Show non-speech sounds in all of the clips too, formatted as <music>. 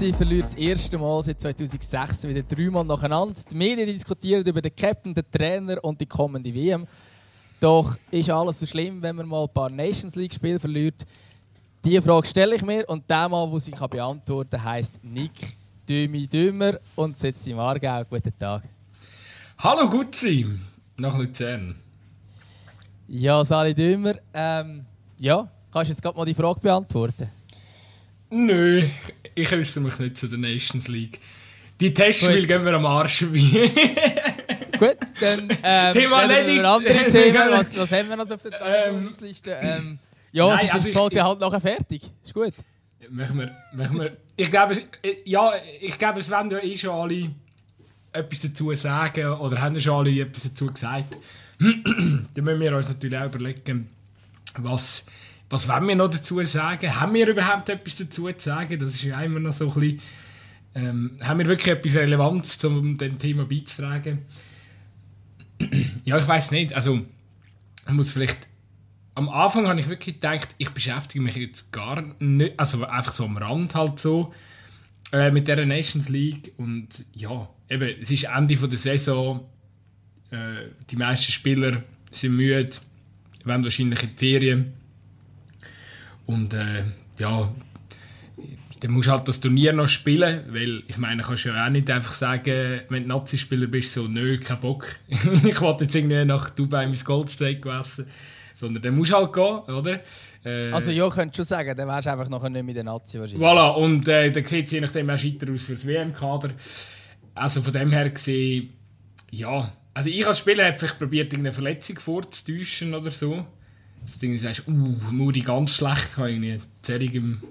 Nazi verliert das erste Mal seit 2006 wieder dreimal nacheinander. Die Medien diskutieren über den Captain, den Trainer und die kommende WM. Doch ist alles so schlimm, wenn man mal ein paar Nations League-Spiele verliert? Diese Frage stelle ich mir und der Mann, der sie beantworten kann, heisst Nick Dümi Dümmer und sitzt im Aargau. Guten Tag. Hallo Gutzi, nach Luzern. Ja, Sali Dümmer. Ähm, ja, kannst du jetzt gerade mal die Frage beantworten? Nö, ich äußere mich nicht zu der Nations League. Die Testspiele gehen wir am Arsch vorbei. <laughs> Gut, dann ähm, Thema wir andere <laughs> Themen. Was, was haben wir noch auf der Tagesordnungsliste? Ähm, ja, Nein, es ist also ich, halt nachher fertig. Ist gut. Machen wir, machen wir. Ich glaube, ja, ich glaube, es werden ja eh schon alle etwas dazu sagen oder haben schon alle etwas dazu gesagt. <clears throat> Dann müssen wir uns natürlich auch überlegen, was was wollen wir noch dazu sagen? Haben wir überhaupt etwas dazu zu sagen? Das ist ja immer noch so ein bisschen, ähm, haben wir wirklich etwas Relevanz, um dem Thema beizutragen? <clears throat> ja, ich weiß nicht. Also, ich muss vielleicht. Am Anfang habe ich wirklich gedacht, ich beschäftige mich jetzt gar nicht, also einfach so am Rand halt so, äh, mit der Nations League. Und ja, eben, es ist Ende von der Saison. Äh, die meisten Spieler sind müde, wollen wahrscheinlich in die Ferien. Und äh, ja, dann musst du halt das Turnier noch spielen, weil ich meine, kannst ja auch nicht einfach sagen, wenn du Nazi-Spieler bist, so, nö, kein Bock, <laughs> ich wollte jetzt irgendwie nach Dubai mein Goldsteak essen, sondern dann musst du halt gehen, oder? Äh, also ja, könntest du schon sagen, dann wärst du einfach nachher nicht mit den Nazi wahrscheinlich. Voilà, und äh, dann sieht es je nachdem auch scheiter aus für das WM-Kader. Also von dem her gesehen, ja, also ich als Spieler habe vielleicht probiert, eine Verletzung vorzutäuschen oder so das Ding sagst, uh, Muri ganz schlecht, habe irgendwie Zerrung im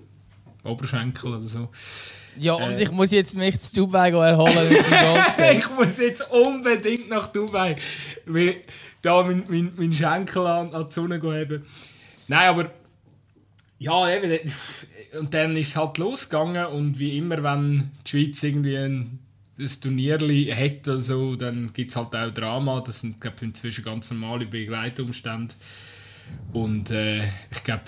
Oberschenkel oder so. Ja, und äh, ich muss jetzt mich zu Dubai erholen <laughs> Ich muss jetzt unbedingt nach Dubai, weil da mein, mein, mein Schenkel an, an die Sonne haben. Nein, aber ja, eben, und dann ist es halt losgegangen und wie immer, wenn die Schweiz irgendwie ein, ein Turnier hat, also, dann gibt es halt auch Drama. Das sind, glaube ich, inzwischen ganz normale Begleitumstände. Und äh, ich glaube,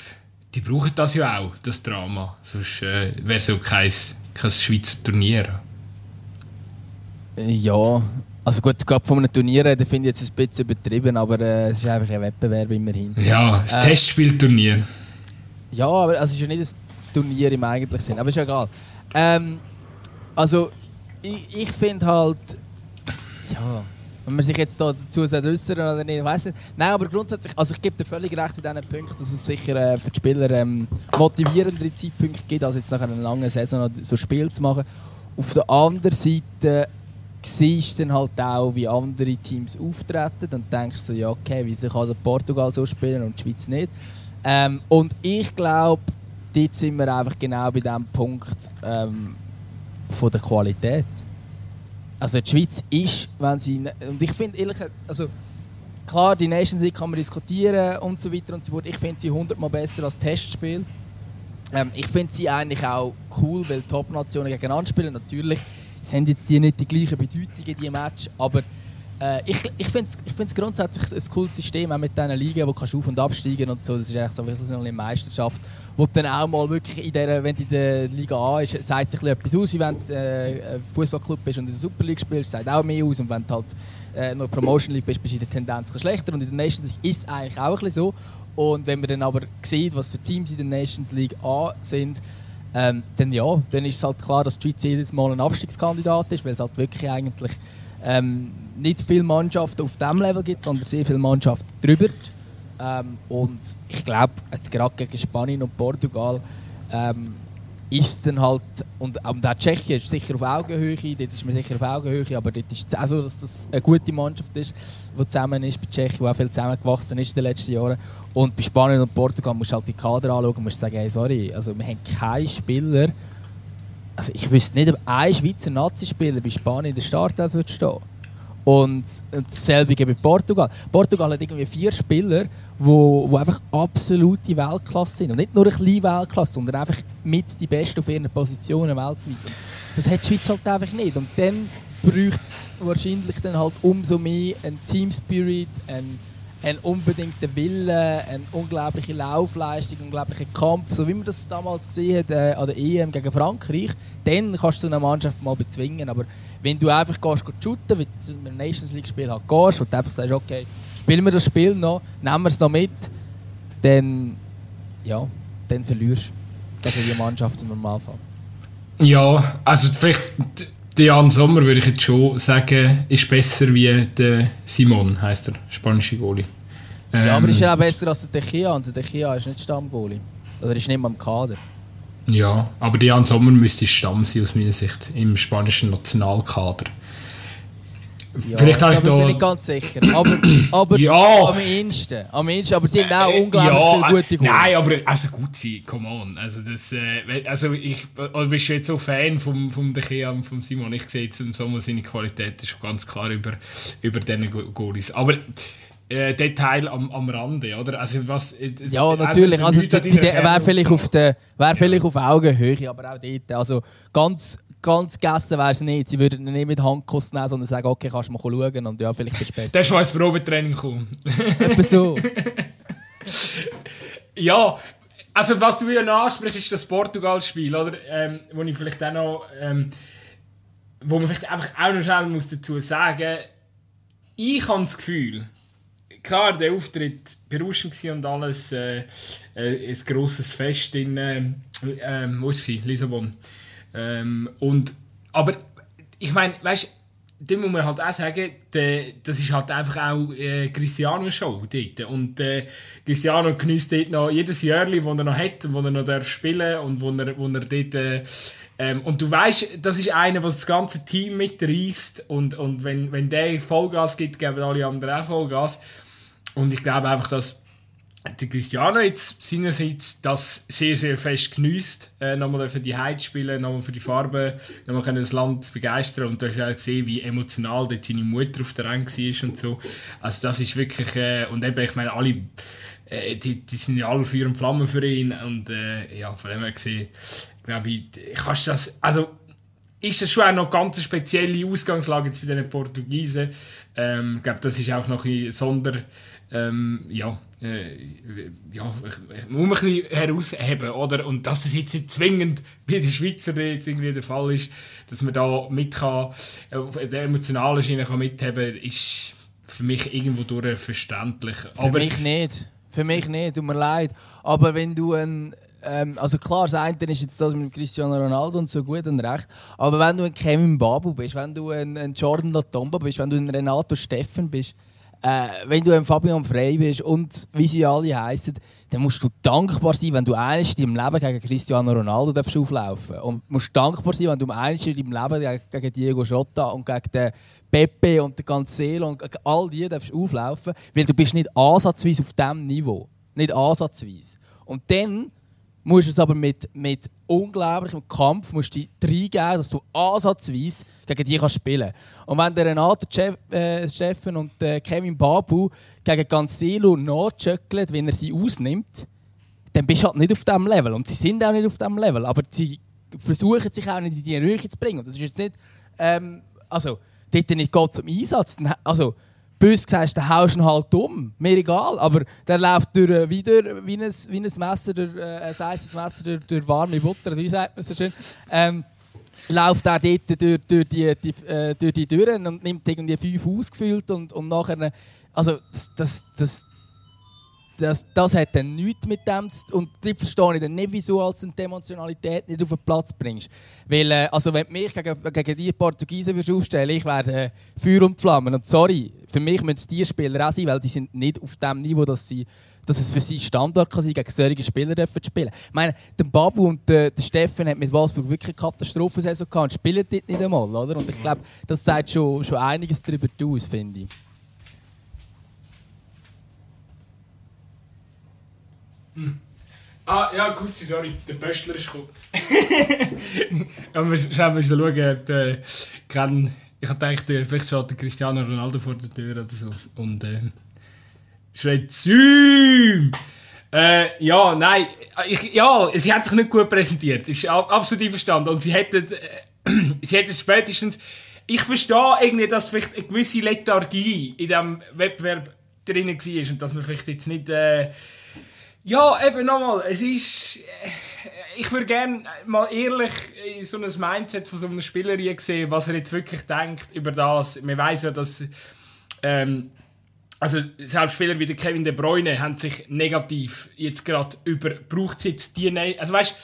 die brauchen das ja auch, das Drama. Sonst äh, wäre es auch kein, kein Schweizer Turnier. Ja, also gut, gerade von einem Turnier reden finde ich jetzt ein bisschen übertrieben, aber äh, es ist einfach ein Wettbewerb immerhin. Ja, ein äh, Testspielturnier. Ja, aber also es ist ja nicht ein Turnier im eigentlichen Sinn, aber ist ja egal. Ähm, also, ich, ich finde halt, ja, wenn man sich jetzt da dazu äußern oder nicht, weiß nicht. Nein, aber grundsätzlich, also ich gebe dir völlig recht in diesen Punkten, dass es sicher äh, für die Spieler ähm, motivierendere Zeitpunkte gibt, als jetzt nach einer langen Saison so ein Spiel zu machen. Auf der anderen Seite siehst du dann halt auch, wie andere Teams auftreten und denkst so, ja okay, wie kann Portugal so spielen und die Schweiz nicht. Ähm, und ich glaube, dort sind wir einfach genau bei dem Punkt ähm, von der Qualität. Also die Schweiz ist, wenn sie... Und ich finde ehrlich also klar, die Nations League kann man diskutieren und so weiter und so fort. Ich finde sie hundertmal besser als Testspiel. Ähm, ich finde sie eigentlich auch cool, weil Top-Nationen gegeneinander spielen. Natürlich sind jetzt die nicht die gleichen Bedeutungen, die Match, aber äh, ich ich finde es ich grundsätzlich ein cooles System, auch mit diesen Ligen, wo du auf- und absteigen und so. Das ist eigentlich so wirklich eine Meisterschaft, wo dann auch mal wirklich, in der, wenn du in der Liga A ist, sagt sich etwas aus, wenn du äh, Fußballclub bist und in der Super League spielst, sagt auch mehr aus. Und wenn du halt äh, noch Promotion League bist, bist du in der Tendenz schlechter. Und in der Nations League ist es eigentlich auch ein bisschen so. Und wenn man dann aber sieht, was für Teams in der Nations League A sind, ähm, dann ja, dann ist es halt klar, dass die Schweiz jedes Mal ein Abstiegskandidat ist, weil es halt wirklich eigentlich ähm, nicht viele Mannschaften auf diesem Level gibt, sondern sehr viele Mannschaften drüber. Ähm, und ich glaube, gerade gegen Spanien und Portugal ähm, ist dann halt, und, und auch Tschechien ist sicher auf Augenhöhe, dort ist man sicher auf Augenhöhe, aber dort ist es auch so, dass das eine gute Mannschaft ist, die zusammen ist bei Tschechien, die auch viel zusammengewachsen ist in den letzten Jahren. Und bei Spanien und Portugal musst du halt die Kader anschauen und musst sagen, hey, sorry, also wir haben keinen Spieler, also ich wüsste nicht, ob ein Schweizer Nazi-Spieler bei Spanien in der Startelf würde stehen. Und dasselbe bei Portugal. Portugal hat irgendwie vier Spieler, wo, wo einfach absolute Weltklasse sind. Und nicht nur ein bisschen Weltklasse, sondern einfach mit die Besten auf ihren Positionen weltweit. Das hat die Schweiz halt einfach nicht. Und dann braucht es wahrscheinlich dann halt umso mehr einen Team Spirit, einen, einen unbedingten Willen, eine unglaubliche Laufleistung, einen unglaublichen Kampf, so wie man das damals gesehen hat äh, an der EM gegen Frankreich, dann kannst du eine Mannschaft mal bezwingen. Aber wenn du einfach gehst, gehst shooten, wie du in einem Nations League Spiel halt gehst, du einfach sagst, okay, spielen wir das Spiel noch, nehmen wir es noch mit, dann, ja, dann verlierst du gegen die Mannschaft im Normalfall. Ja, also vielleicht der Jan Sommer würde ich jetzt schon sagen, ist besser wie der Simon, heißt der spanische Goalie. Ähm, ja, aber ist er auch besser als der Dechia und der Dechia ist nicht Stammgoalie. Oder ist nicht mal im Kader. Ja, aber der Jan Sommer müsste Stamm sein aus meiner Sicht im spanischen Nationalkader. Ja, Vielleicht habe ich da... bin ich ganz sicher. <clears throat> Aber, aber ja. am ehesten. Am ehesten. Aber sie haben auch äh, unglaublich ja, viele gute Goals. Nein, aber also gut sein, come on. Also, das, äh, also ich also bist jetzt so Fan vom, vom De Gea und vom Simon. Ich sehe jetzt im Sommer seine Qualität ist ganz klar über, über diese Goalies. Aber äh, Detail am, am Rande, oder? Also was, es, ja, natürlich. Also, wäre vielleicht, auf wär vielleicht auf Augenhöhe, aber auch dort. Also ganz ganz gegessen wäre es nicht. Sie würden ihn nicht mit Handkuss nehmen, sondern sagen, okay, kannst du mal schauen und ja, vielleicht bist du besser. Das ist, als Probetraining kommt. Etwa so. <laughs> ja, also was du wieder ansprichst, ist das Portugal-Spiel, oder? Ähm, wo ich vielleicht auch noch... Ähm, wo man vielleicht einfach auch noch schnell muss dazu sagen ich habe das Gefühl, klar, der Auftritt berauschend und alles, äh, äh, ein grosses Fest in, äh, äh, wo ist sie? Lissabon. Ähm, und, aber ich meine, weißt da muss man halt auch sagen, de, das ist halt einfach auch äh, Cristiano-Show dort. Und äh, Cristiano genießt dort noch jedes Jahr, das er noch hat, wo er noch darf spielen und wo er, wo er dort... Äh, ähm, und du weißt, das ist einer, der das ganze Team mitreißt und, und wenn, wenn der Vollgas gibt, geben alle anderen auch Vollgas. Und ich glaube einfach, dass der Cristiano jetzt seinerseits das sehr, sehr fest genießt, äh, nochmal für die Heid spielen, nochmal für die Farben, nochmal das Land zu begeistern und du hast auch gesehen, wie emotional dort seine Mutter auf der Rang war und so. Also das ist wirklich, äh, und eben, ich meine, alle, äh, die, die sind ja alle Feuer und Flammen für ihn und äh, ja, von dem her gesehen, glaube ich, kannst das, also ist das schon auch noch ganz eine spezielle Ausgangslage jetzt bei den Portugiesen. Ähm, ich glaube, das ist auch noch ein Sonder, ähm, ja, äh, ja, ich, muss man ein bisschen herausheben, oder? Und dass das jetzt nicht zwingend wie der Schweizer jetzt irgendwie der Fall ist, dass man da mit kann, auf der emotionalen Schiene kann mitheben, ist für mich irgendwo durch verständlich. Für Aber mich nicht. Für mich nicht, tut mir leid. Aber wenn du ein ähm, also klar, das eine ist jetzt das mit Cristiano Ronaldo und so gut und recht. Aber wenn du ein Kevin Babu bist, wenn du ein, ein Jordan Latomba bist, wenn du ein Renato Steffen bist, äh, wenn du Fabian Frey bist und wie sie alle heißen, dann musst du dankbar sein, wenn du eines in deinem Leben gegen Cristiano Ronaldo darfst auflaufen Und musst dankbar sein, wenn du eines in deinem Leben gegen Diego Jota und gegen den Pepe und den Cancelo und gegen all die darfst auflaufen, weil du bist nicht ansatzweise auf diesem Niveau. Nicht ansatzweise. Und dann musst es aber mit, mit unglaublichem Kampf musst dich reingeben, dass du ansatzweise gegen die kannst spielen Und wenn der Renato äh, Steffen und äh, Kevin Babu gegen Cancelo nachjuggelt, wenn er sie ausnimmt, dann bist du halt nicht auf diesem Level. Und sie sind auch nicht auf diesem Level. Aber sie versuchen sich auch nicht in die Nähe zu bringen. Und das ist jetzt nicht... Ähm, also, dort nicht geht zum Einsatz. Also, bös gesagt, dann haust du ihn halt um. Mir egal. Aber der läuft durch, äh, wieder wie ein, wie ein Messer, durch, äh, ein heißes Messer durch, durch warme Butter, wie sagt man so schön. Ähm, läuft er dort durch, durch, die, die, äh, durch die Türen und nimmt irgendwie fünf ausgefüllt und, und nachher. Also, das, das, das, das, das hat dann nichts mit dem zu tun. Und die verstehe ich dann nicht, wieso als eine Emotionalität nicht auf den Platz bringst. Weil, äh, also wenn du mich gegen, gegen die Portugiesen würdest aufstellen ich werde äh, Feuer und Flammen. Und sorry, für mich müssen es die Spieler auch sein, weil die sind nicht auf dem Niveau, dass, sie, dass es für sie Standard kann sein, gegen solche Spieler dürfen spielen. Ich meine, der Babu und der, der Steffen haben mit Wolfsburg wirklich eine Katastrophensaison gehabt und spielen dort nicht einmal, oder? Und ich glaube, das sagt schon, schon einiges darüber aus, finde ich. Hm. Ah, ja, gut, sorry, der Böstler ist gekommen. <laughs> ja, wir schauen, schauen, ob äh, kann, ich habe gedacht, vielleicht steht Cristiano Ronaldo vor der Tür oder so. Und äh, schreit Zoom! Äh, ja, nein, ich, ja, sie hat sich nicht gut präsentiert. Ist absolut einverstanden. Und sie hätte, äh, <clears throat> sie hätte spätestens. Ich verstehe irgendwie, dass vielleicht eine gewisse Lethargie in diesem Wettbewerb drin war und dass man vielleicht jetzt nicht... Äh, ja, eben nochmal, es ist... Äh, ich würde gerne mal ehrlich in so ein Mindset von so einer Spielerin sehen, was er jetzt wirklich denkt über das. Man weiß ja, dass... Ähm, also selbst Spieler wie der Kevin De Bruyne haben sich negativ jetzt gerade über braucht es jetzt die also weißt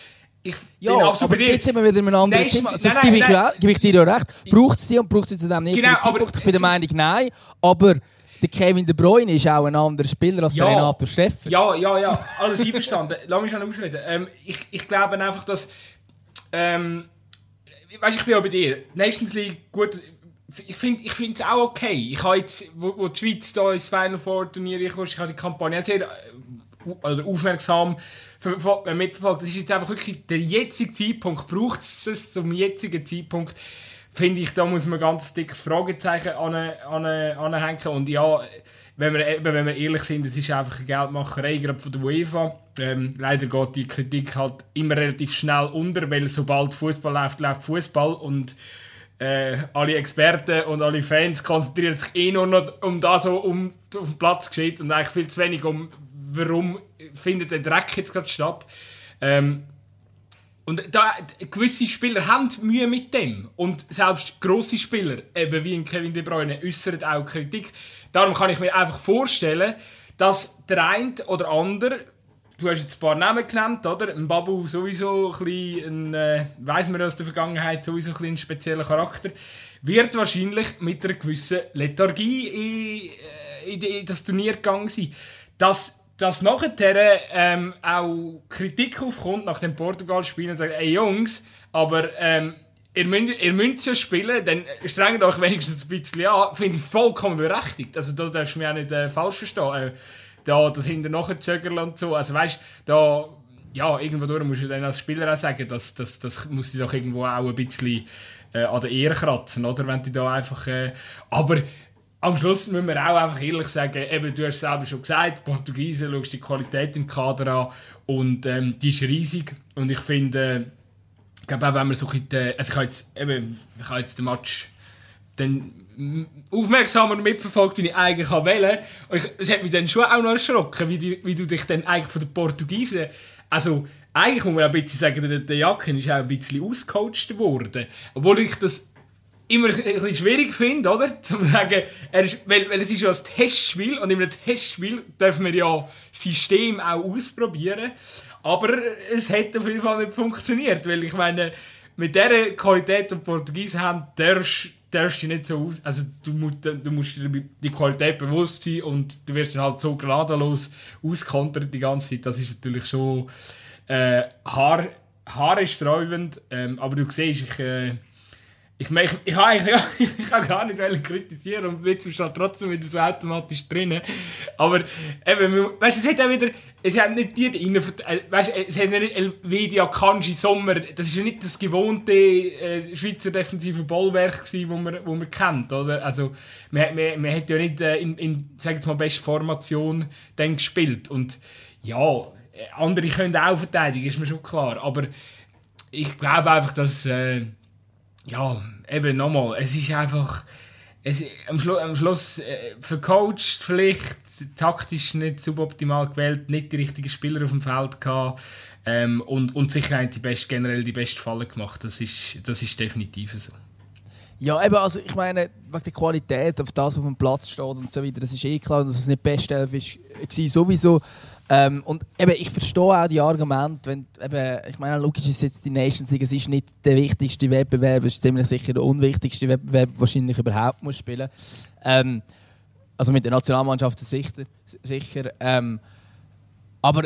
ich ja, aber jetzt sind wir wieder in einem anderen Thema. Das gebe, ich, nein. gebe ich dir ja recht. Braucht es sie und braucht sie zu dem jetzigen genau, Zeitpunkt? Ich bin der Meinung, nein. Aber der Kevin De Bruyne ist auch ein anderer Spieler als ja, der Renato Steffen. Ja, ja, ja. Alles <laughs> einverstanden. Lass mich schon ausreden. Ähm, ich, ich glaube einfach, dass... Ähm, weißt, ich bin auch bei dir. Nations League, gut... Ich finde es ich auch okay. Ich habe jetzt, wo, wo die Schweiz da ins Final Four Turnier ich habe die Kampagne sehr äh, also aufmerksam mitverfolgt. Das ist jetzt einfach wirklich der jetzige Zeitpunkt. Braucht es zum jetzigen Zeitpunkt? Finde ich, da muss man ganz dickes Fragezeichen an, an, anhängen. Und ja, wenn wir, wenn wir ehrlich sind, es ist einfach eine Geldmacherei, gerade von der UEFA. Ähm, leider geht die Kritik halt immer relativ schnell unter, weil sobald Fußball läuft, läuft Fußball und äh, alle Experten und alle Fans konzentrieren sich eh nur noch um das, was um, auf dem Platz geschieht und eigentlich viel zu wenig um, warum findet der Dreck jetzt gerade statt. Ähm, und da, gewisse Spieler haben Mühe mit dem. Und selbst grosse Spieler, eben wie Kevin De Bruyne, äußern auch Kritik. Darum kann ich mir einfach vorstellen, dass der eine oder andere, du hast jetzt ein paar Namen genannt, oder? Ein Babu sowieso ein bisschen, äh, weiss man aus der Vergangenheit, sowieso ein, ein spezieller Charakter, wird wahrscheinlich mit einer gewissen Lethargie in, in, in das Turnier gegangen sein. Dass dass nachher ähm, auch Kritik aufkommt nach dem Portugal-Spiel und sagt, ey Jungs, aber ähm, ihr, müsst, ihr müsst ja spielen, dann strengt euch wenigstens ein bisschen an, finde ich vollkommen berechtigt. Also da darfst du mich auch nicht äh, falsch verstehen. Äh, da, das hinter nachher Juggerl und so, also weißt da, ja, irgendwo durch musst du dann als Spieler auch sagen, dass das, das muss dich doch irgendwo auch ein bisschen äh, an der Ehre kratzen, oder? Wenn die da einfach, äh, aber am Schluss müssen wir auch einfach ehrlich sagen, eben, du hast es selber schon gesagt, Portugiesen, schaust die Qualität im Kader an und ähm, die ist riesig und ich finde, ich glaube auch wenn man so ein bisschen, also ich habe jetzt, eben, jetzt den Match dann aufmerksamer mitverfolgt, wie ich eigentlich wählen ich, es hat mich dann schon auch noch erschrocken, wie, die, wie du dich dann eigentlich von den Portugiesen, also eigentlich muss man auch ein bisschen sagen, der, der Jacken ist auch ein bisschen ausgecoacht worden, obwohl ich das immer ein schwierig finde, oder? <laughs> Zu sagen, er ist, weil, weil es ist ja ein Testspiel und in einem Testspiel dürfen wir ja System auch ausprobieren. Aber es hat auf jeden Fall nicht funktioniert, weil ich meine, mit der Qualität, die Portugiesen haben, darfst, darfst du nicht so aus... Also du musst, du musst dir die Qualität bewusst sein und du wirst dann halt so gnadenlos auskontert die ganze Zeit. Das ist natürlich schon äh, haar, haarsträubend. Ähm, aber du siehst, ich... Äh, ich, ich, ich, <laughs> ja, ich habe gar nicht kritisieren und jetzt steht trotzdem wieder so automatisch drin. Aber eben, weißt, es hat auch wieder, es hat nicht die, die äh, weißt, es hat nicht Elvedia Kanji Sommer, das ist ja nicht das gewohnte äh, Schweizer defensive Bollwerk gewesen, wo man, wo man kennt, oder? Also, man, man, man hat ja nicht äh, in, in, sag jetzt mal, beste Formation dann gespielt und ja, andere können auch verteidigen, ist mir schon klar, aber ich glaube einfach, dass äh, ja, eben nochmal, es ist einfach, es, am, Schlu am Schluss äh, vercoacht vielleicht, taktisch nicht suboptimal gewählt, nicht die richtigen Spieler auf dem Feld gehabt ähm, und, und sicher die best, generell die beste Falle gemacht. Das ist, das ist definitiv so. Ja, eben, also ich meine, wegen der Qualität, auf das, was auf dem Platz steht und so weiter, das ist eh klar, dass es nicht die beste Elf war, sowieso. Ähm, und eben, ich verstehe auch die Argumente, wenn, eben, ich meine, logisch ist jetzt die Nations League, es ist nicht der wichtigste Wettbewerb, es ist ziemlich sicher der unwichtigste Wettbewerb, wahrscheinlich überhaupt muss spielen. Ähm, also mit der Nationalmannschaft sicher. sicher ähm, aber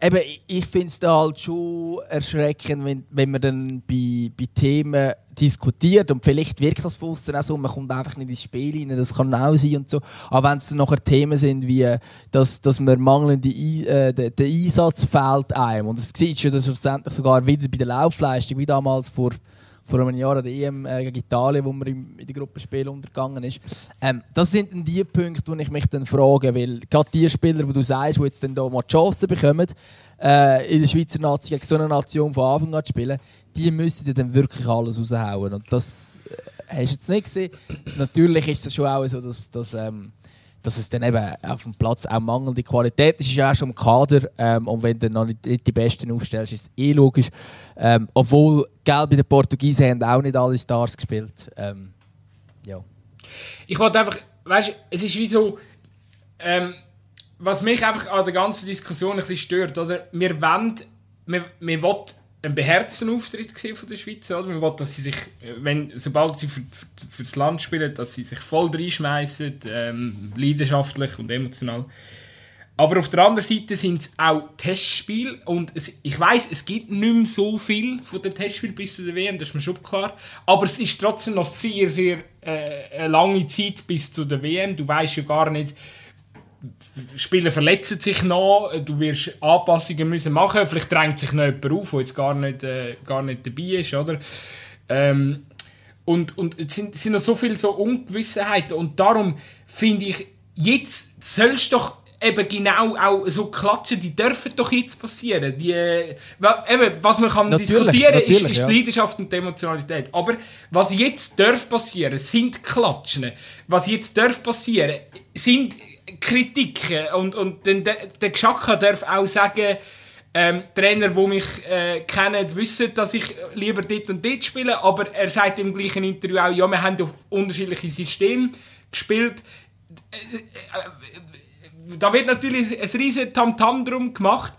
eben, ich finde es da halt schon erschreckend, wenn, wenn man dann bei, bei Themen diskutiert und vielleicht wirkt das von außen auch so, man kommt einfach nicht ins Spiel rein, das kann auch sein und so. Aber wenn es dann nachher Themen sind wie, dass, dass man mangelnde äh, der, der Einsatz fehlt einem und das sieht schon schlussendlich sogar wieder bei der Laufleistung, wie damals vor vor einem Jahr an der EM äh, gegen Italien, wo man in, die Gruppenspiel untergegangen ist. Ähm, das sind dann die Punkte, wo ich mich dann frage, weil gerade die Spieler, die du sagst, die jetzt dann da mal die Chance bekommen, äh, in der Schweizer Nation gegen so eine Nation von Anfang an zu spielen, die müssen dann wirklich alles raushauen. Und das äh, hast du jetzt nicht gesehen. Natürlich ist es schon auch so, dass, dass ähm, dass es dann eben auf dem Platz auch mangelnde Qualität ist, ist ja auch schon im Kader. Ähm, und wenn du noch nicht, die Besten aufstellst, ist es eh logisch. Ähm, obwohl, gell, bei den Portugiesen haben auch nicht alle Stars gespielt. Ähm, ja. Ich wollte einfach, weißt du, es ist wie so, ähm, was mich einfach an der ganzen Diskussion ein bisschen stört, oder? Wir wollen, wir, wir wollen einen beherzten Auftritt von der Schweiz, oder? Wir wollen, dass sie sich, wenn, sobald sie für, für, für das Land spielen, dass sie sich voll reinschmeißen, ähm, leidenschaftlich und emotional. Aber auf der anderen Seite sind es auch Testspiele und es, ich weiß, es gibt nicht mehr so viel von den Testspielen bis zu der WM, das ist mir schon klar. Aber es ist trotzdem noch sehr, sehr äh, eine lange Zeit bis zu der WM. Du weißt ja gar nicht, Spieler verletzen sich noch, du wirst Anpassungen müssen machen, vielleicht drängt sich noch jemand auf, der jetzt gar nicht, äh, gar nicht dabei ist, oder? Ähm, und, und es sind, sind noch so viele so Ungewissenheiten und darum finde ich, jetzt sollst du doch eben genau auch so klatschen, die dürfen doch jetzt passieren. Die, äh, eben, was man kann Natürlich, diskutieren natürlich, ist, ist ja. die Leidenschaft und die Emotionalität. Aber was jetzt darf passieren, sind Klatschen. Was jetzt darf passieren, sind Kritiken. Und, und dann, der, Geschacka darf auch sagen, ähm, Trainer, die mich äh, kennen, wissen, dass ich lieber dort und dort spiele, aber er sagt im gleichen Interview auch, ja, wir haben auf unterschiedliche Systeme gespielt. Da wird natürlich ein riesen Tamtam drum gemacht.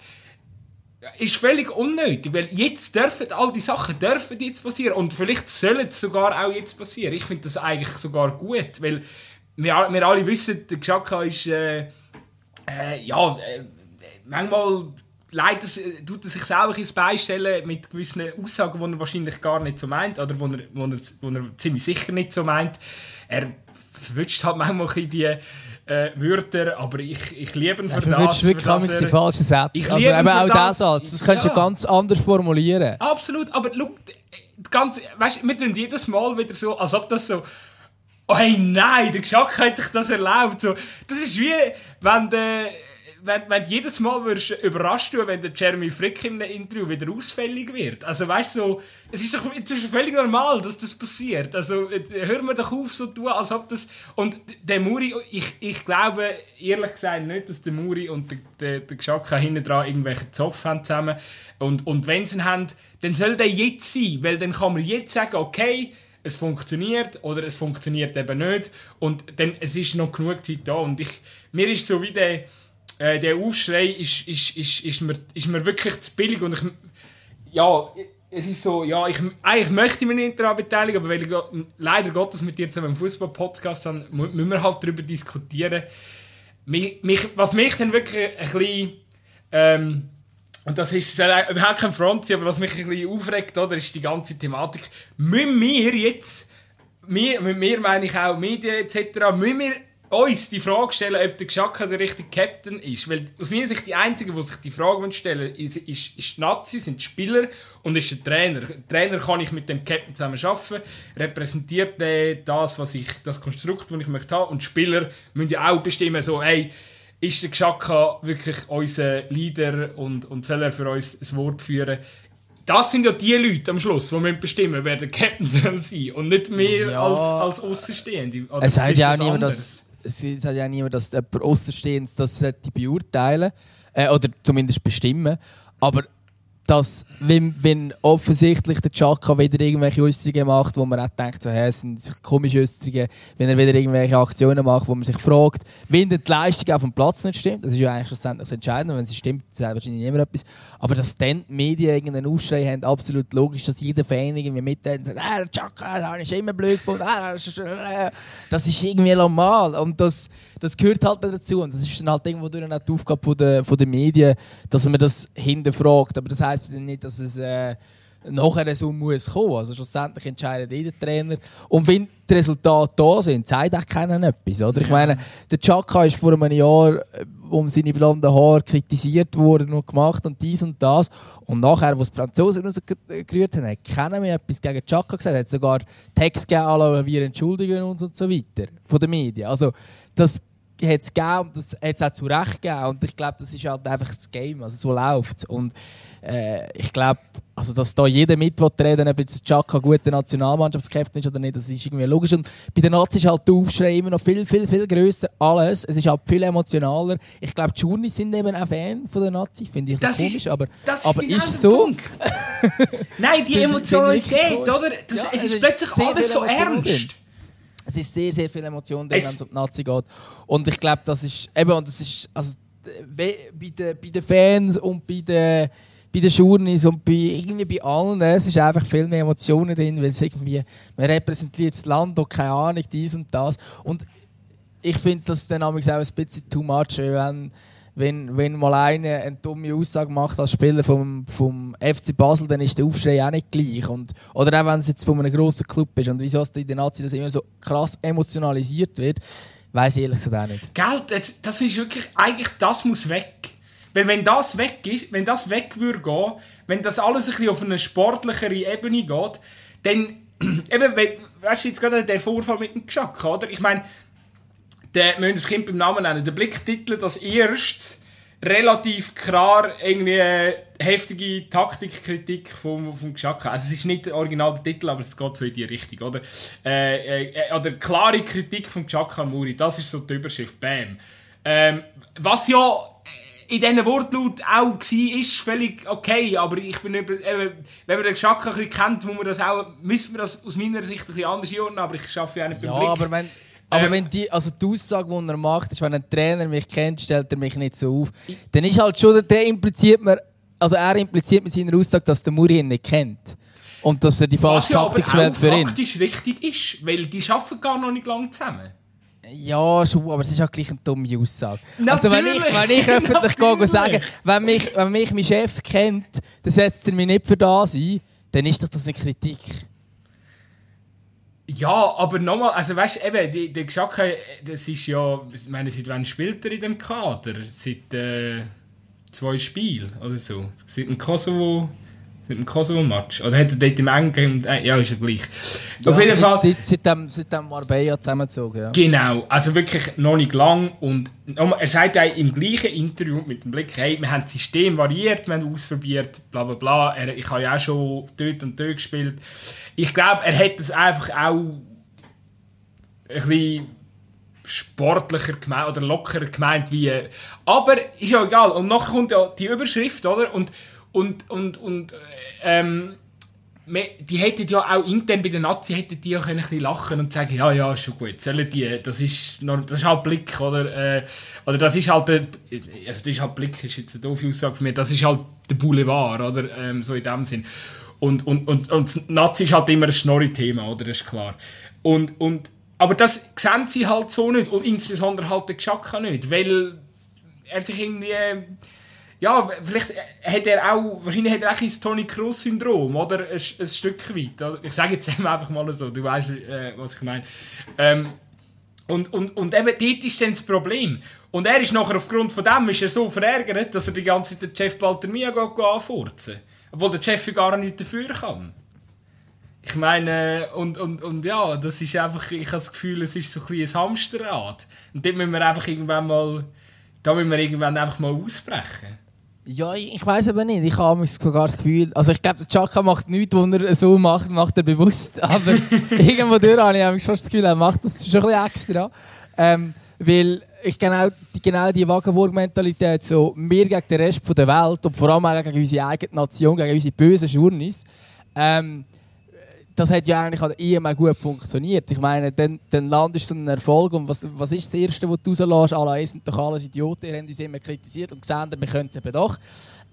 Ist völlig unnötig, weil jetzt dürfen all die Sachen dürfen jetzt passieren und vielleicht sollen es sogar auch jetzt passieren. Ich finde das eigentlich sogar gut, weil wir, wir alle wissen, der Xhaka ist äh, äh, ja äh, manchmal leider tut er sich selber ins Bein stellen mit gewissen Aussagen, die er wahrscheinlich gar nicht so meint oder wo er, wo er, wo er ziemlich sicher nicht so meint. Er verwünscht halt manchmal ein die äh, Wörter, aber ich, ich liebe ihn für Du das. für wirklich er- die falschen Sätze. Ich Also eben für auch diesen Satz. Das könntest du Ja. ganz anders formulieren. Absolut, aber schau, das Ganze, weißt, wir tun jedes Mal wieder so, als ob das so, oh hey, nein, der Geschack hat sich das erlaubt. So, das ist wie, wenn der, wenn, wenn du jedes Mal würdest überrascht werden, wenn der Jeremy Frick in einem Interview wieder ausfällig wird. Also weißt du, so, es ist doch inzwischen völlig normal, dass das passiert. Also hör mir doch auf, so zu tun, als ob das... Und der Muri, ich, ich glaube ehrlich gesagt nicht, dass der Muri und der, der, der Geschacka hinten dran irgendwelche Zoff haben zusammen. Und, und wenn sie ihn haben, dann soll der jetzt sein, weil dann kann man jetzt sagen, okay, es funktioniert oder es funktioniert eben nicht. Und dann, es ist noch genug Zeit da. Und ich, mir ist so wie der, äh, der Aufschrei ist, ist, ist, ist, mir, ist mir wirklich zu billig. Und ich, ja, es ist so, ja, ich, eigentlich möchte ich mich nicht daran beteiligen, aber weil ich leider Gottes mit dir zusammen im Fußball-Podcast haben, müssen wir halt darüber diskutieren. Mich, mich, was mich dann wirklich ein bisschen, ähm, und das ist überhaupt kein Front aber was mich ein bisschen aufregt, oder, ist die ganze Thematik. Müssen wir jetzt, wir, mit mir meine ich auch Medien etc., müssen wir uns die Frage stellen, ob der Geschacka der richtige Captain ist? Weil aus meiner Sicht die Einzigen, die sich die Frage stellen ist, ist, ist die Nazi, sind die Spieler und ist der Trainer. Der Trainer kann ich mit dem Captain zusammen arbeiten, repräsentiert das, was ich, das Konstrukt, das ich möchte haben und die Spieler müssen ja auch bestimmen, so, hey, ist der Xhaka wirklich unser Leader und, und soll er für uns ein Wort führen? Das sind ja die Leute am Schluss, die müssen bestimmen, wer der Captain <laughs> soll sein und nicht wir Ja. als, als Außenstehende. Oder Es sagt ja auch niemand, dass, es sagt ja niemand, dass jemand Außenstehendes das beurteilen äh, oder zumindest bestimmen. Aber dass, wenn, wenn offensichtlich der Chaka wieder irgendwelche Äußerungen macht, wo man auch denkt, so, hä, es sind komische Äußerungen, wenn er wieder irgendwelche Aktionen macht, wo man sich fragt, wenn die Leistung auf dem Platz nicht stimmt, das ist ja eigentlich schlussendlich das Entscheidende, wenn sie stimmt, sagt wahrscheinlich niemand etwas, aber dass dann die Medien irgendeinen Aufschrei haben, absolut logisch, dass jeder Fan irgendwie mitteilt und sagt, ah, der Chaka, den habe ich immer blöd gefunden, ah, das ist, ist irgendwie normal und das, das gehört halt dazu und das ist dann halt irgendwo durch die Aufgabe von der, von der Medien, dass man das hinterfragt, aber das heisst dann nicht, dass es äh, nachher so muss kommen. Also schlussendlich entscheidet jeder Trainer. Und wenn die Resultate da sind, zeigt auch keiner etwas. Oder? Ich meine, der Chaka ist vor einem Jahr äh, um seine blonden Haare kritisiert worden und gemacht und dies und das. Und nachher, wo die Franzosen rausgerührt haben, hat keiner mehr etwas gegen Chaka gesagt. Er hat sogar Text gegeben, wir entschuldigen uns und so weiter. Von den Medien. Also, das hat es gegeben und das hat es auch zu Recht gegeben. Und ich glaube, das ist halt einfach das Game, also so läuft Und äh, ich glaube, also dass da jeder mit reden ob jetzt Chaka gute Nationalmannschaftskräfte ist oder nicht, das ist irgendwie logisch. Und bei den Nazis ist halt der Aufschrei immer noch viel, viel, viel grösser. Alles. Es ist halt viel emotionaler. Ich glaube, die Journeys sind eben auch Fan von den Nazis, finde ich das komisch, ist, aber, das aber genau ist so. <laughs> Nein, die Emotionalität, oder? Das, Ja, es es ist ist plötzlich alles so ernst. Es ist sehr, sehr viel Emotion wenn es um die Nazi geht. Und ich glaube, das ist eben, und das ist, also, bei den, bei den Fans und bei den, bei den Journeys und bei, irgendwie bei allen, es ist einfach viel mehr Emotionen drin, weil es irgendwie, man repräsentiert das Land und keine Ahnung, dies und das. Und ich finde das dann auch ein bisschen too much, wenn, wenn, wenn mal einer eine dumme Aussage macht als Spieler vom, vom FC Basel, dann ist der Aufschrei auch nicht gleich. Und, oder auch wenn es jetzt von einem grossen Club ist. Und wieso es in den Nazi das immer so krass emotionalisiert wird, weiß ich ehrlich gesagt auch nicht. Gell, das, das ist wirklich, eigentlich, das muss weg. Weil wenn das weg ist, wenn das weg würde gehen, wenn das alles ein bisschen auf eine sportlichere Ebene geht, dann, <clears throat> eben, wenn- weißt du, jetzt gerade der Vorfall mit dem Geschack, oder? Ich meine, wir müssen das Kind beim Namen nennen, der Blick titelt als erstes relativ klar irgendwie äh, heftige Taktikkritik vom, vom Geschacke. Also es ist nicht der original der Titel, aber es geht so in die Richtung, oder? Äh, äh, oder klare Kritik vom Geschacke an Muri, das ist so die Überschrift, bam. Ähm, was ja in diesen Wortlaut auch war, ist völlig okay, aber ich bin über, eben, wenn man den Geschacke ein bisschen kennt, muss man das auch, müssen wir das aus meiner Sicht ein bisschen anders einordnen, aber ich schaffe ja auch nicht beim Ja, Blick. aber wenn, aber Ähm, wenn die, also die Aussage, die er macht, ist, wenn ein Trainer mich kennt, stellt er mich nicht so auf. Dann ist halt schon, der impliziert mir, also er impliziert mit seiner Aussage, dass der Muri ihn nicht kennt. Und dass er die Was falsche ja Taktik aber wählt für ihn. faktisch richtig ist, weil die arbeiten gar noch nicht lange zusammen. Ja, schon, aber es ist auch gleich eine dumme Aussage. Also wenn ich, wenn ich <laughs> öffentlich gehe und sage, wenn mich, wenn mich mein Chef kennt, dann setzt er mich nicht für da sein, dann ist doch das eine Kritik. Ja, aber nochmal, also weißt du, eben, der Geschacke, das ist ja, ich meine, seit wann spielt er in dem Kader? Seit äh, zwei Spielen oder so. Seit dem Kosovo, seit dem Kosovo-Match. Oder hat er dort im Engen, äh, ja, ist ja gleich. Auf jeden Fall. Seit, seitdem, seitdem Marbella zusammengezogen, ja. Genau, also wirklich noch nicht lang. Und er sagt auch im gleichen Interview mit dem Blick, hey, wir haben das System variiert, wir haben ausprobiert, bla bla bla. Er, ich habe ja auch schon dort und dort gespielt. Ich glaube, er hat das einfach auch ein bisschen sportlicher gemeint oder lockerer gemeint wie. Aber ist ja egal. Und nachher kommt ja die Überschrift, oder? Und, und, und, und ähm, die hätten ja auch intern bei den Nazi hätten die ja können ein bisschen lachen und sagen, ja, ja, ist schon gut, sollen die, das ist, noch, das ist halt Blick, oder, äh, oder das ist halt, der, also das ist halt Blick, ist jetzt eine doofe Aussage von mir, das ist halt der Boulevard, oder, ähm, so in dem Sinn. Und, und, und, und Nazi ist halt immer ein Schnorri-Thema, oder, das ist klar. Und, und, aber das sehen sie halt so nicht, und insbesondere halt der Geschacka nicht, weil er sich irgendwie ja, vielleicht hat er auch, wahrscheinlich hat er auch ein Tony Kroos Syndrom, oder? Ein, ein Stück weit. Ich sage jetzt <laughs> einfach mal so, du weißt, äh, was ich meine. Ähm, und, und, und eben dort ist dann das Problem. Und er ist nachher aufgrund von dem ist er so verärgert, dass er die ganze Zeit den Chef Baltermia anfurzen. Obwohl der Chef gar nicht dafür kann. Ich meine, und, und, und ja, das ist einfach, ich habe das Gefühl, es ist so ein ein Hamsterrad. Und dort müssen wir einfach irgendwann mal, da müssen wir irgendwann einfach mal ausbrechen. Ja, ich, weiß aber nicht. Ich habe sogar das Gefühl, also ich glaube, der Chaka macht nichts, was er so macht, macht er bewusst. <laughs> Aber irgendwo durch habe ich fast das Gefühl, er macht das schon ein bisschen extra. Ähm, weil ich genau genau die Wagenburg-Mentalität, so wir gegen den Rest der Welt und vor allem auch gegen unsere eigene Nation, gegen unsere bösen Journeys, ähm, das hat ja eigentlich an der auch gut funktioniert. Ich meine, dann, dann landest du so einen Erfolg und was, was ist das Erste, was du rauslässt? Alle ihr sind doch alles Idioten, ihr habt uns immer kritisiert und gesehen, wir können es eben doch.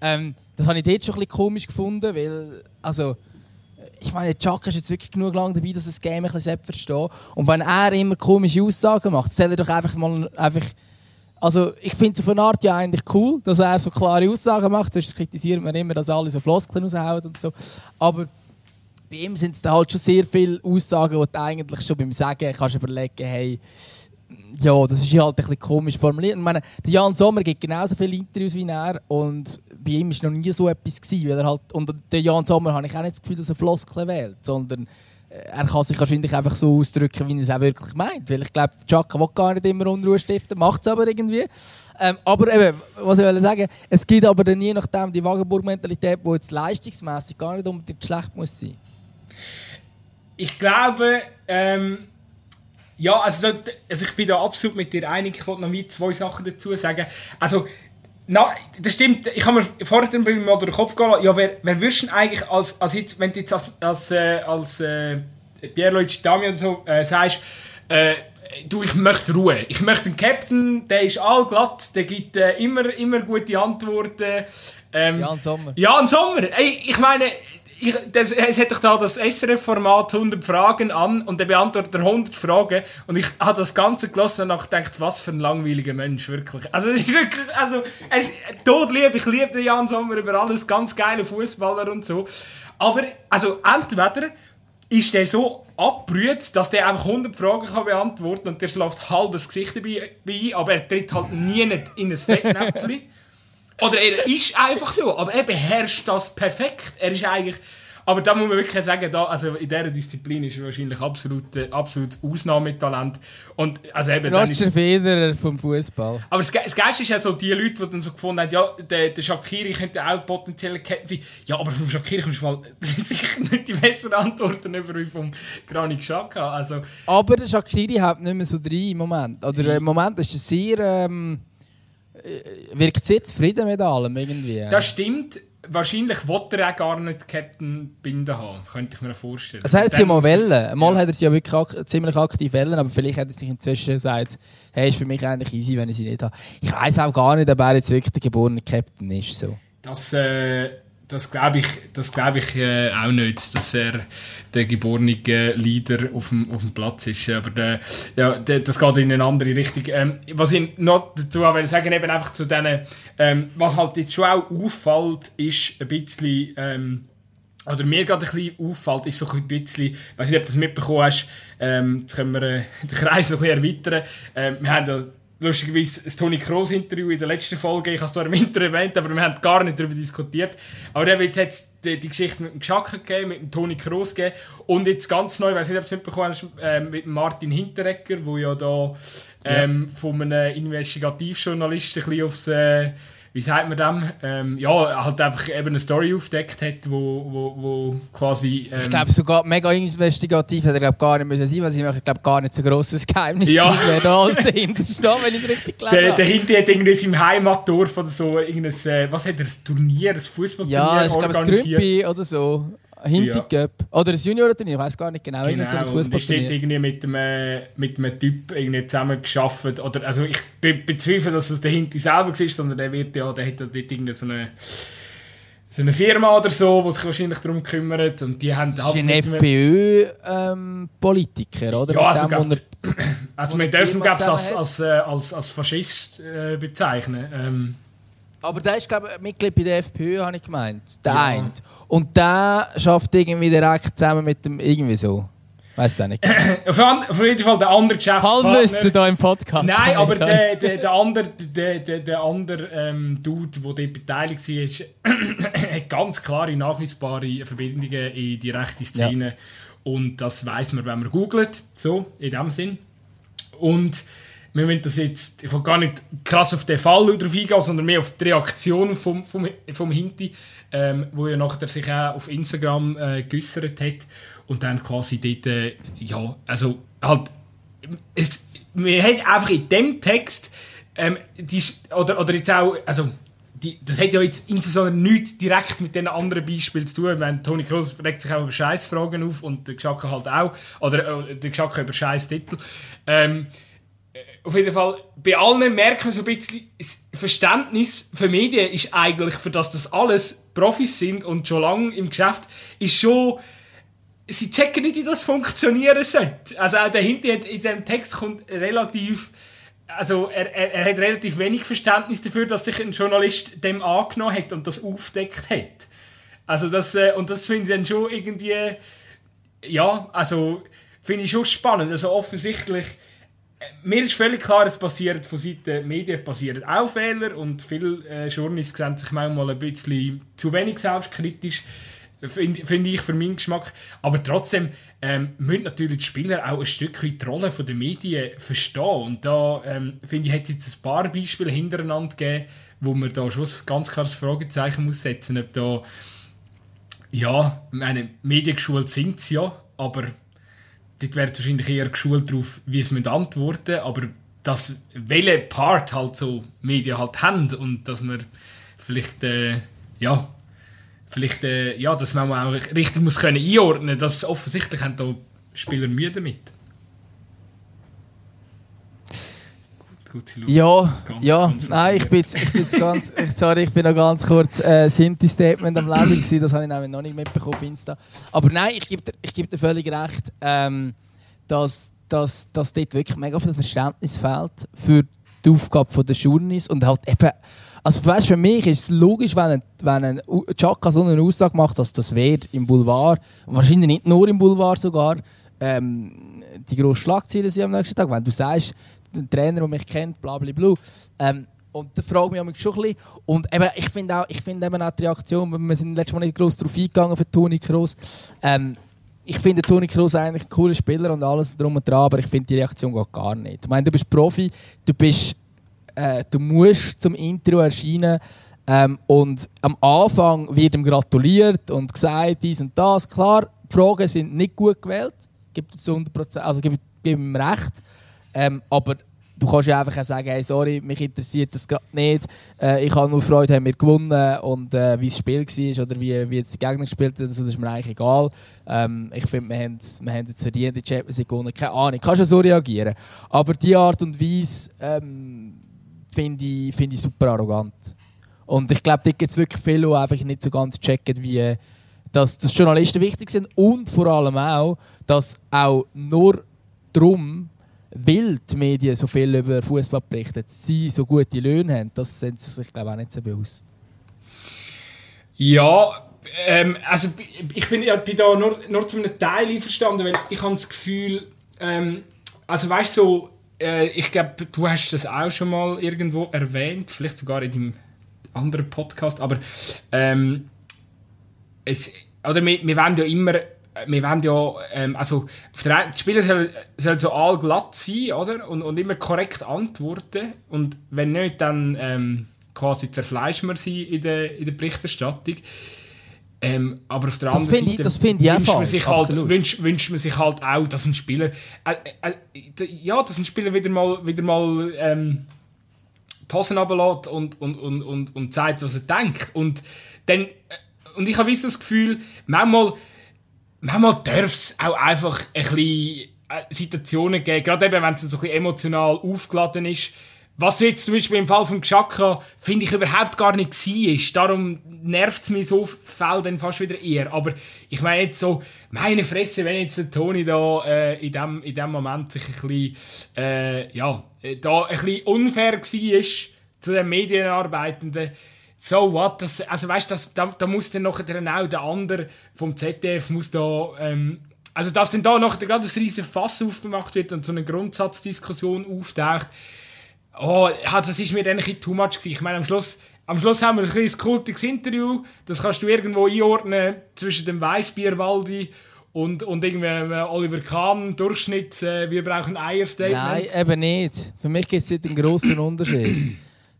Ähm, das habe ich dort schon ein bisschen komisch gefunden, weil, also, ich meine, Chuck ist jetzt wirklich genug lang dabei, dass das Game ein bisschen selbst versteht. Und wenn er immer komische Aussagen macht, soll er doch einfach mal einfach also ich finde es auf eine Art ja eigentlich cool, dass er so klare Aussagen macht. Sonst kritisiert man immer, dass alle so Floskeln raushauen und so. Aber bei ihm sind es dann halt schon sehr viele Aussagen, die du eigentlich schon beim Sagen kannst überlegen, hey, ja, das ist halt ein bisschen komisch formuliert. Ich meine, der Jan Sommer gibt genauso viele Interviews wie er und bei ihm war noch nie so etwas gewesen, weil er halt, und der Jan Sommer habe ich auch nicht das Gefühl, dass er Floskeln wählt, sondern er kann sich wahrscheinlich einfach so ausdrücken, wie er es auch wirklich meint. Weil ich glaube, Chaka will gar nicht immer Unruhe stiften, macht es aber irgendwie. Ähm, aber eben, was ich will sagen, es gibt aber dann je nachdem die Wagenburg-Mentalität, die jetzt leistungsmässig gar nicht unbedingt schlecht muss sein. Ich glaube, ähm, ja, also, also ich bin da absolut mit dir einig. Ich wollte noch wie zwei Sachen dazu sagen. Also, na, das stimmt. Ich habe mir vorher mal durch den Kopf gehen Ja, wer, wer würdest eigentlich als, als jetzt, wenn du jetzt als, als, äh, als äh, Pierluigi Dami oder so äh, sagst, äh, du, ich möchte Ruhe. Ich möchte einen Captain, der ist allglatt, der gibt äh, immer, immer gute Antworten. Ähm, Jan Sommer. Jan Sommer. Ey, ich meine, ich, das, es hat doch da das SRF-Format 100 Fragen an und der beantwortet 100 Fragen und ich habe das Ganze gelassen und gedacht, was für ein langweiliger Mensch, wirklich. Also, es ist wirklich, also, er ist todlieb, ich liebe den Jan Sommer über alles, ganz geile Fußballer und so. Aber, also, entweder ist der so abbrüht, dass der einfach 100 Fragen kann beantworten und der schläft halbes Gesicht dabei, aber er tritt halt nie in ein Fettnäpfchen. Oder er ist einfach so, aber er beherrscht das perfekt. Er ist eigentlich. Aber da muss man wirklich sagen, da, also in dieser Disziplin ist er wahrscheinlich absolut, äh, absolutes Ausnahmetalent. Und, also eben, Roger ist, Federer vom Fußball. Aber das, das Geilste ist ja so, die Leute, die dann so gefunden haben, ja, der, der Shakiri könnte auch potenziell Captain sein. Ja, aber vom Shakiri kommst du mal <laughs> sicher nicht die besseren Antworten über wie vom Granit Xhaka. Also, aber der Shakiri hat nicht mehr so drei im Moment. Oder im Moment ist er sehr... Ähm äh, wirkt sehr zufrieden mit allem irgendwie. Das stimmt. Wahrscheinlich wollte er auch gar nicht Captain Binden haben, könnte ich mir vorstellen. Das hat ja mal wollen. Mal ja. hat er sie ja wirklich ak ziemlich aktiv wollen, aber vielleicht hat er sich inzwischen gesagt, hey, ist für mich eigentlich easy, wenn ich sie nicht habe. Ich weiß auch gar nicht, ob er jetzt wirklich der geborene Captain ist. So. Das, äh, das glaube ich, das glaub ich äh, auch nicht, dass er der geborene Leader auf dem, auf dem Platz ist. Aber der, ja, der, das geht in eine andere Richtung. Ähm, was ich noch dazu will sagen, eben einfach zu denen, ähm, was halt jetzt schon auch auffällt, ist ein bisschen, ähm, oder mir gerade ein bisschen auffällt, ist so ein bisschen, ich weiß nicht, ob du das mitbekommen hast, ähm, jetzt können wir äh, <laughs> den Kreis noch ein bisschen erweitern. Ähm, wir haben ja lustigerweise das Toni Kroos Interview in der letzten Folge, ich habe es zwar im Intro erwähnt, aber wir haben gar nicht darüber diskutiert. Aber jetzt hat es die, die, Geschichte mit dem Geschacke gegeben, mit dem Toni Kroos gegeben und jetzt ganz neu, ich weiß nicht, ob du es mitbekommen hast, äh, mit Martin Hinteregger, der ja da ähm, ja. von einem Investigativjournalisten ein bisschen aufs... Äh, wie sagt man dem? Ähm, ja, halt einfach eben eine Story aufdeckt hat, wo, wo, wo quasi... Ähm, ich glaube sogar mega investigativ hat er glaub, gar nicht müssen sein, weil ich glaube gar nicht so grosses Geheimnis ja. <laughs> da als dahinter steht, wenn ich es richtig gelesen habe. Der Hinti hat irgendwie in seinem Heimatdorf oder so irgendein, äh, was hat er, ein Turnier, ein Fußballturnier Ja, ich glaube ein Grümpi oder so. Hinti ja. Oder ein Junior-Turnier, ich weiß gar nicht genau. genau. So ein Fußballturnier. steht irgendwie mit einem, mit einem Typ irgendwie zusammen geschafft. Oder, also ich be bezweifle, dass es der Hinti selber ist, sondern der wird ja, der hat ja dort irgendwie so eine so eine Firma oder so, die sich wahrscheinlich darum kümmert und die haben halt... ein FPÖ-Politiker, ähm, oder? Ja, also, dem, glaub, <clears throat> also wir dürfen glaube als, als, äh, als, als Faschist äh, bezeichnen. Ähm, aber der ist, glaube ich, Mitglied bei der FPÖ, habe ich gemeint. Der ja. eine. Und der schafft irgendwie direkt zusammen mit dem irgendwie so. Weiß auch nicht. <clears throat> auf, auf, jeden Fall der andere Geschäftspartner. Halbwissen hier im Podcast. Nein, aber der, der, der andere, der, der, der andere ähm, Dude, der dort beteiligt war, <clears throat> hat ganz klare, nachweisbare Verbindungen in die rechte Szene. Ja. Und das weiß man, wenn man googelt. So, in dem Sinn. Und wir wollen das jetzt, ich will gar nicht krass auf den Fall drauf eingehen, sondern mehr auf die Reaktion vom, vom, vom Hinti, ähm, wo ja nachher sich auch auf Instagram äh, geäussert hat und dann quasi dort, äh, ja, also halt, es, wir haben einfach in dem Text, ähm, die, oder, oder jetzt auch, also die, das hat ja jetzt insbesondere nichts direkt mit den anderen Beispielen zu tun. Ich meine, Toni Kroos regt sich auch über Scheißfragen auf und der Geschacke halt auch, oder äh, der Geschacke über Scheiß-Titel. Ähm, auf jeden Fall, bei allen merken wir so ein bisschen, das Verständnis für Medien ist eigentlich, für das das alles Profis sind und schon lange im Geschäft, ist schon, sie checken nicht, wie das funktionieren sollte. Also auch dahinter in diesem Text kommt relativ, also er, er, er, hat relativ wenig Verständnis dafür, dass sich ein Journalist dem angenommen hat und das aufdeckt hat. Also das, äh, und das finde ich dann schon irgendwie, ja, also finde ich schon spannend. Also offensichtlich mir ist völlig klar, es passiert von Seiten der Medien passieren auch Fehler und viele äh, Journalisten sehen sich manchmal ein bisschen zu wenig selbstkritisch. Finde find ich für meinen Geschmack. Aber trotzdem ähm, müssen natürlich die Spieler auch ein Stück weit die Rolle der Medien verstehen. Und da ähm, finde ich, hat es jetzt ein paar Beispiele hintereinander gegeben, wo man da schon ganz klares Fragezeichen muss setzen muss. Ob da, ja, meine, mediengeschult sind sie ja, aber dort wäre wahrscheinlich eher geschult darauf, wie sie antworten müssen. Aber dass, welche Part halt so Medien halt haben und dass man vielleicht, äh, ja, vielleicht, äh, ja, dass man auch richtig muss können einordnen, dass offensichtlich haben da Spieler Mühe damit. Gut, ja, ganz, ja, ganz nein, ich bin, jetzt, ich bin jetzt ganz, <laughs> sorry, ich bin noch ganz kurz äh, das Hinti-Statement am Lesen gewesen, das habe ich nämlich noch nicht mitbekommen auf Insta. Aber nein, ich gebe dir, ich geb dir völlig recht, ähm, dass, dass, dass dort wirklich mega viel Verständnis fehlt für die Aufgabe der Journalisten und halt eben, also weißt, für mich ist es logisch, wenn ein, wenn ein Chaka so eine Aussage macht, dass das wäre im Boulevard, wahrscheinlich nicht nur im Boulevard sogar, ähm, die grosse Schlagzeile sind am nächsten Tag. Wenn du sagst, ein Trainer, der mich kennt, bla bla bla. Ähm, und da frage ich mich schon ein bisschen. Und eben, ich finde auch, find auch die Reaktion, wir sind letztes Mal nicht groß darauf eingegangen für Toni Kroos. Ähm, ich finde Toni Kroos eigentlich ein cooler Spieler und alles drum und dran, aber ich finde die Reaktion geht gar nicht. Ich meine, du bist Profi, du bist, äh, du musst zum Interview erscheinen ähm, und am Anfang wird ihm gratuliert und gesagt dies und das. Klar, die Fragen sind nicht gut gewählt, gibt es 100%, also gebe ihm recht. Ähm, aber du kannst ja einfach sagen, hey, sorry, mich interessiert das gerade nicht. Äh, ich habe nur Freude, haben wir gewonnen und äh, wie das Spiel war oder wie, wie jetzt die Gegner gespielt haben, das ist mir eigentlich egal. Ähm, ich finde, wir haben, wir haben jetzt verdient, die Champions League gewonnen. Keine Ahnung, kannst ja so reagieren. Aber die Art und Weise ähm, finde ich, find ich super arrogant. Und ich glaube, da gibt es wirklich viele, die einfach nicht so ganz checken, wie dass, dass Journalisten wichtig sind und vor allem auch, dass auch nur darum weil die Medien so viel über Fußball berichten, sie so gute Löhne haben, das sind sie sich glaube ich auch nicht so bewusst. Ja, ähm, also ich bin, bin da nur, nur zu einem Teil einverstanden, weil ich habe das Gefühl, ähm, also weißt du, so, äh, ich glaube, du hast das auch schon mal irgendwo erwähnt, vielleicht sogar in deinem anderen Podcast, aber ähm, es, oder wir, wir wollen ja immer wir wollen ja, ähm, also auf der die Spieler sollen, sollen so allglatt sein, oder? Und, und immer korrekt antworten. Und wenn nicht, dann ähm, quasi zerfleischen wir sie in der, in der Berichterstattung. Ähm, aber auf der das anderen Seite ich, das finde ich wünscht, man sich halt, wünscht, wünscht man sich halt auch, dass ein Spieler äh, äh, ja, dass ein Spieler wieder mal, wieder mal ähm, die Hosen runterlässt und, und, und, und, und zeigt, was er denkt. Und, dann, äh, und ich habe das Gefühl, manchmal manchmal darf es auch einfach ein bisschen äh, Situationen geben, gerade eben, wenn es so ein bisschen emotional aufgeladen ist. Was jetzt zum Beispiel im Fall von Xhaka, finde ich überhaupt gar nicht war. Darum nervt es mich so fällt dann fast wieder eher. Aber ich meine jetzt so, meine Fresse, wenn jetzt der Toni da äh, in, dem, in dem Moment sich ein bisschen, äh, ja, äh, da ein bisschen unfair war zu den Medienarbeitenden, so what, das, also weißt du, da, da muss dann dann auch der andere vom ZDF muss da, ähm, also dass dann da noch gerade ein riesiges Fass aufgemacht wird und so eine Grundsatzdiskussion auftaucht, oh, das ist mir dann ein bisschen too much gewesen. Ich meine, am Schluss, am Schluss haben wir ein bisschen kultiges Interview, das kannst du irgendwo einordnen zwischen dem Weißbierwaldi und, und irgendwie äh, Oliver Kahn, Durchschnitt, äh, wir brauchen Eierstatement. Nein, eben nicht. Für mich gibt es einen grossen Unterschied.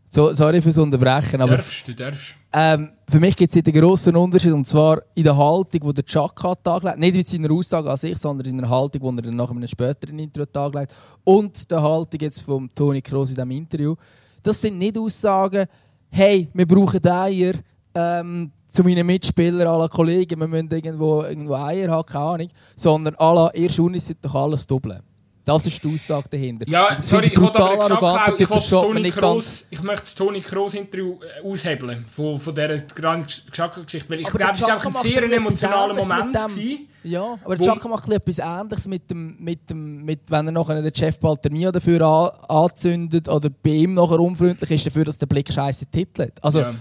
So, sorry fürs Unterbrechen, aber... Darfst, du darfst. Ähm, für mich gibt es einen grossen Unterschied, und zwar in der Haltung, die der Chuck hat taglegt. Nicht in seiner Aussage an sich, sondern in der Haltung, die er dann nach einem späteren Interview taglegt. Und der Haltung jetzt von Toni Kroos in diesem Interview. Das sind nicht Aussagen, hey, wir brauchen Eier, ähm, zu meinen Mitspielern, alle Kollegen, wir müssen irgendwo, irgendwo Eier haben, keine Ahnung. Sondern alle, ihr Schuhe sind doch alles doppelt. Das ist die Aussage dahinter. Ja, das sorry, ich wollte aber arrogant, ich, Toni Kroos, ich möchte das Toni Kroos Interview äh, aushebeln von, von dieser Geschichte, weil ich glaube, es war ein sehr emotionaler Moment. Dem, ja, aber Chaka macht etwas Ähnliches mit dem, mit dem, mit, wenn er nachher den Chef Baltermia dafür an, anzündet oder bei ihm nachher unfreundlich ist dafür, dass der Blick scheiße titelt. Also, ja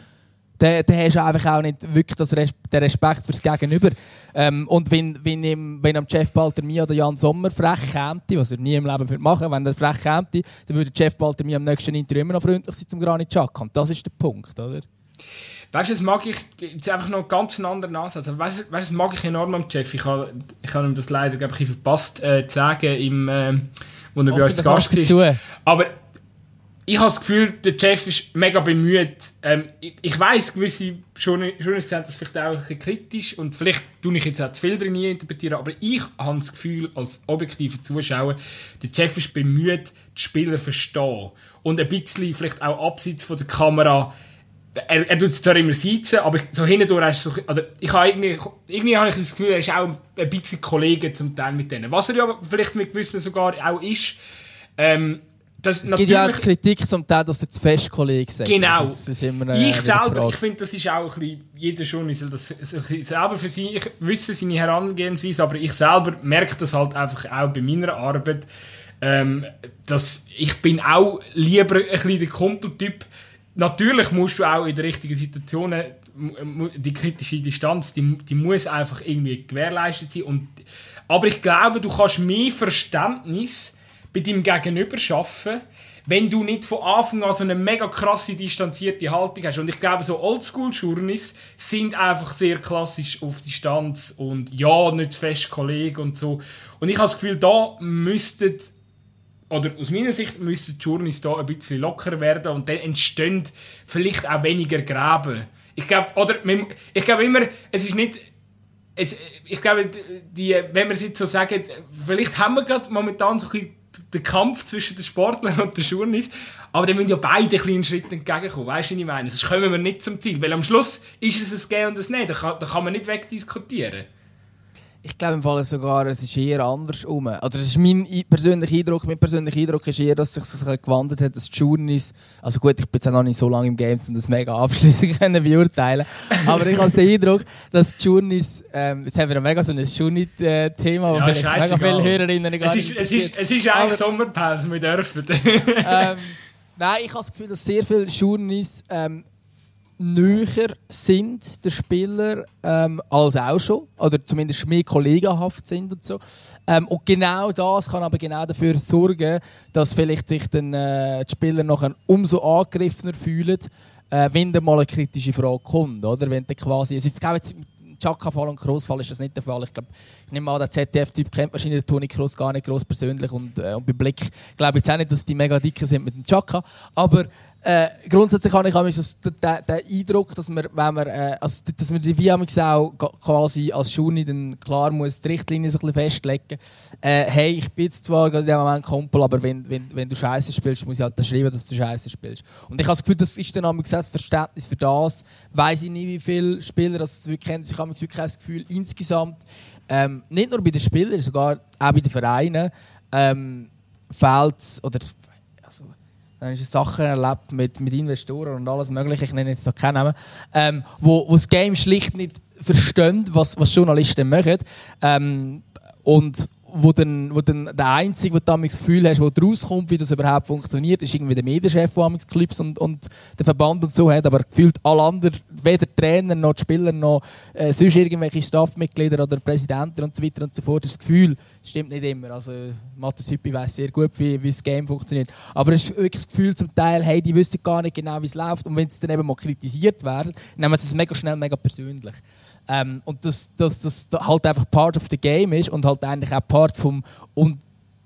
dann, dann hast du einfach auch nicht wirklich das Res den Respekt fürs Gegenüber. Ähm, und wenn, wenn, ihm, wenn am Jeff Balter mir oder Jan Sommer frech käme, was er nie im Leben machen wenn er frech käme, dann würde Jeff Balter mir am nächsten Interview immer noch freundlich sein zum Granit Xhaka. Und das ist der Punkt, oder? Weißt du, das mag ich jetzt einfach noch ganz einen anderen Ansatz. Also, weißt du, das mag ich enorm am Jeff. Ich habe ich hab ihm das leider ich, verpasst äh, zu sagen, im, äh, wo er bei uns zu Gast war. Aber ich habe das Gefühl, der Jeff ist mega bemüht. Ähm, ich ich weiß gewisse Journalisten haben das vielleicht auch ein bisschen kritisch und vielleicht tue ich jetzt auch zu viel drin interpretieren, aber ich habe das Gefühl, als objektiver Zuschauer, der Jeff ist bemüht, die Spieler zu verstehen und ein bisschen vielleicht auch abseits von der Kamera er, er tut es zwar immer sitzen, aber so hindurch ist so, also ich habe irgendwie, irgendwie habe ich das Gefühl, er ist auch ein bisschen Kollege zum Teil mit denen. Was er ja vielleicht mit gewissen sogar auch ist, ähm, das es gibt ja auch Kritik zum Teil, dass er zu fest Kollege sagt. Genau. Das ist, das ist ich selber, ich finde, das ist auch ein bisschen, jeder schon soll das selber für sich wissen, seine Herangehensweise, aber ich selber merke das halt einfach auch bei meiner Arbeit, ähm, dass ich bin auch lieber ein bisschen der Kumpeltyp. Natürlich musst du auch in den richtigen Situationen die kritische Distanz, die, die muss einfach irgendwie gewährleistet sein. Und, aber ich glaube, du kannst mehr Verständnis bei deinem Gegenüber schaffen, wenn du nicht von Anfang an so eine mega krasse distanzierte Haltung hast. Und ich glaube, so Oldschool-Journeys sind einfach sehr klassisch auf Distanz und ja, nicht zu fest Kollege und so. Und ich habe das Gefühl, da müssten, oder aus meiner Sicht müssten die Journeys da ein bisschen lockerer werden und dann entstehen vielleicht auch weniger Gräben. Ich glaube, oder, ich glaube immer, es ist nicht es, ich glaube, die, wenn wir es jetzt so sagen, vielleicht haben wir gerade momentan so ein bisschen der Kampf zwischen den Sportlern und den Journalisten. Aber dann müssen ja beide kleinen Schritte entgegenkommen. Weißt du, was ich meine? Sonst kommen wir nicht zum Ziel. Weil am Schluss ist es ein Gehen und ein Nein. Da kann, da kann man nicht wegdiskutieren. Ich glaube im Fall sogar, es ist eher andersrum. Also das ist mein persönlicher Eindruck. Mein persönlicher Eindruck ist eher, dass sich das gewandelt hat, dass die Journeys, also gut, ich bin jetzt auch noch nicht so lange im Game, um das mega <laughs> abschließend zu beurteilen. Aber ich habe den Eindruck, dass die Journeys, ähm, jetzt haben wir mega so ein Journey-Thema, wo ja, vielleicht mega viele Hörerinnen gar es ist, es ist, es ist eigentlich Sommerpause, wir dürfen. ähm, nein, ich habe das Gefühl, dass sehr viele Journeys ähm, näher sind der Spieler ähm, als auch schon oder zumindest mehr kollegenhaft sind und so ähm, und genau das kann aber genau dafür sorgen dass vielleicht sich dann äh, die Spieler nachher umso angegriffener fühlen äh, wenn dann mal eine kritische Frage kommt oder wenn dann quasi es ist jetzt Chaka-Fall und Cross-Fall ist das nicht der Fall. Ich glaube, ich nehme an, der ZDF-Typ kennt wahrscheinlich den Toni Kroos gar nicht groß persönlich und, äh, und bei Blick glaube ich jetzt auch nicht, dass die mega dicke sind mit dem Chaka. Aber äh, grundsätzlich habe ich den, den, Eindruck, dass man, wenn man, äh, also, dass man die VMX auch quasi als Schuni dann klar muss die Richtlinie so festlegen. Äh, hey, ich bin zwar in dem Moment Kumpel, aber wenn, wenn, wenn du Scheiße spielst, muss ich halt schreiben, dass du Scheiße spielst. Und ich habe das Gefühl, das ist dann das Verständnis für das. Weiß ich nicht, wie viele Spieler das wirklich kennen. Ich habe wirklich das Gefühl, insgesamt, ähm, nicht nur bei den Spielern, sogar auch bei den Vereinen, ähm, fehlt oder dann hast du Sachen erlebt mit, mit Investoren und alles Mögliche, ich nenne jetzt noch keinen Namen, ähm, wo, wo das Game schlicht nicht verstehen, was, was Journalisten machen. Ähm, und wo dann, wo dann der Einzige, der das Gefühl hast, der rauskommt, wie das überhaupt funktioniert, ist irgendwie der Medienchef, der die Clips und, und den Verband und so hat, aber gefühlt alle anderen, weder Trainer noch die Spieler noch äh, sonst irgendwelche Staffmitglieder oder Präsidenten und so weiter und so fort, das Gefühl, das stimmt nicht immer, also Matthias Hüppi weiß sehr gut, wie, wie das Game funktioniert, aber es ist wirklich das Gefühl zum Teil, hey, die wissen gar nicht genau, wie es läuft. Und wenn sie dann eben mal kritisiert werden, nehmen sie es mega schnell, mega persönlich. Ähm, und dass das, das, halt einfach Part of the Game ist und halt eigentlich auch Part vom und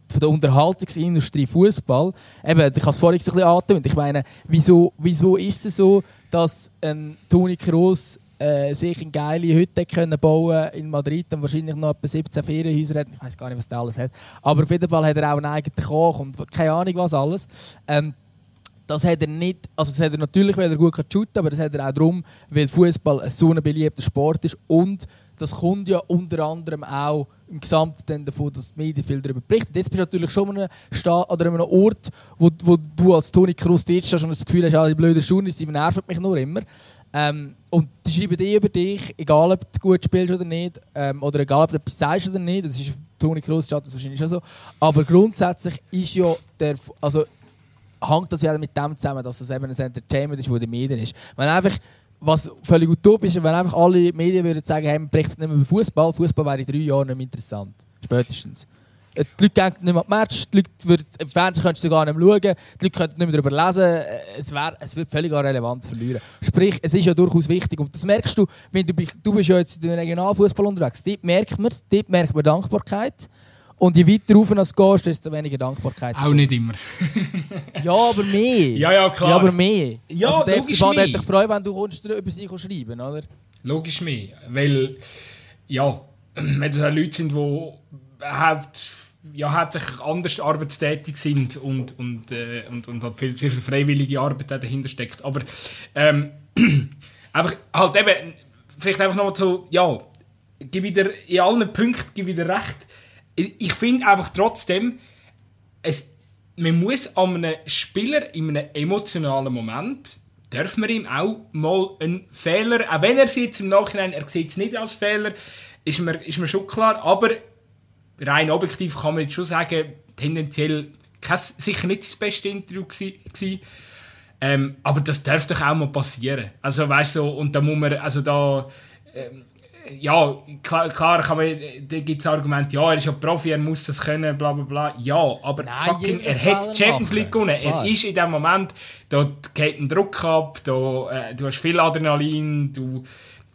von der Unterhaltungsindustrie Fußball. Eben, ich habe es vorhin so ein bisschen angetönt. Ich meine, wieso, wieso ist es so, dass ein Toni Kroos äh, sich eine geile Hütte können bauen in Madrid und wahrscheinlich noch etwa 17 Ferienhäuser hat. Ich weiß gar nicht, was der alles hat. Aber auf jeden Fall hat er auch einen eigenen Koch und keine Ahnung was alles. Ähm, das hat er nicht, also das hat er natürlich, weil er gut shooten kann, aber das hat er auch darum, weil Fußball so ein beliebter Sport ist und das kommt ja unter anderem auch im Gesamten davon, dass die Medien viel darüber berichten. Jetzt bist du natürlich schon an einem, Staat, oder an einem Ort, wo, wo du als Toni Kroos stehst und das Gefühl hast, die blöden Journalisten, die nerven mich nur immer. Ähm, und die schreiben die über dich, egal ob du gut spielst oder nicht, ähm, oder egal ob du etwas sagst oder nicht, das ist Toni Kroos das wahrscheinlich schon so. Aber grundsätzlich ist ja der, also hängt das ja mit dem zusammen, dass es eben ein Entertainment ist, wo die Medien ist. Wenn einfach, was völlig utopisch ist, wenn einfach alle Medien würden sagen, hey, man berichtet nicht mehr über Fußball, Fußball wäre in drei Jahren nicht mehr interessant. Spätestens. Die Leute gehen nicht mehr an die Match, die Leute würden, im Fernsehen könntest du gar nicht mehr schauen, die Leute könnten nicht mehr darüber lesen, es, wär, es wird völlig an Relevanz verlieren. Sprich, es ist ja durchaus wichtig und das merkst du, wenn du, du bist ja jetzt in im Regionalfußball unterwegs, dort merkt man es, dort merkt man Dankbarkeit. Und je weiter rauf du gehst, desto weniger Dankbarkeit. Auch nicht immer. <laughs> ja, aber mehr. Ja, ja, klar. Ja, aber mehr. Ja, also der logisch FC Bad mehr. hat dich freuen, wenn du kommst, über sie schreiben oder? Logisch mehr. Weil, ja, <clears throat> wenn es Leute sind, die haupt, ja, hauptsächlich anders arbeitstätig sind und, und, äh, und, und halt viel, sehr viel freiwillige Arbeit dahinter steckt. Aber ähm, <clears throat> einfach halt eben, vielleicht einfach nochmal so, ja, gebe ich dir in allen Punkten gebe ich dir recht. Ich, finde einfach trotzdem, es, man muss an einem Spieler in einem emotionalen Moment darf man ihm auch mal einen Fehler, auch wenn er es im Nachhinein, er sieht es nicht als Fehler, ist mir, ist mir schon klar, aber rein objektiv kann man jetzt schon sagen, tendenziell kein, sicher nicht das beste Interview gewesen. Ähm, aber das darf doch auch mal passieren. Also weißt du, und da muss man, also da, ähm, ja, klar, klar kann man, da gibt es Argumente, ja, er ist ja Profi, er muss das können, bla bla bla. Ja, aber Nein, fucking, er hat die Champions League gewonnen. Er ist in dem Moment, da geht ein Druck ab, da, äh, du hast viel Adrenalin, du,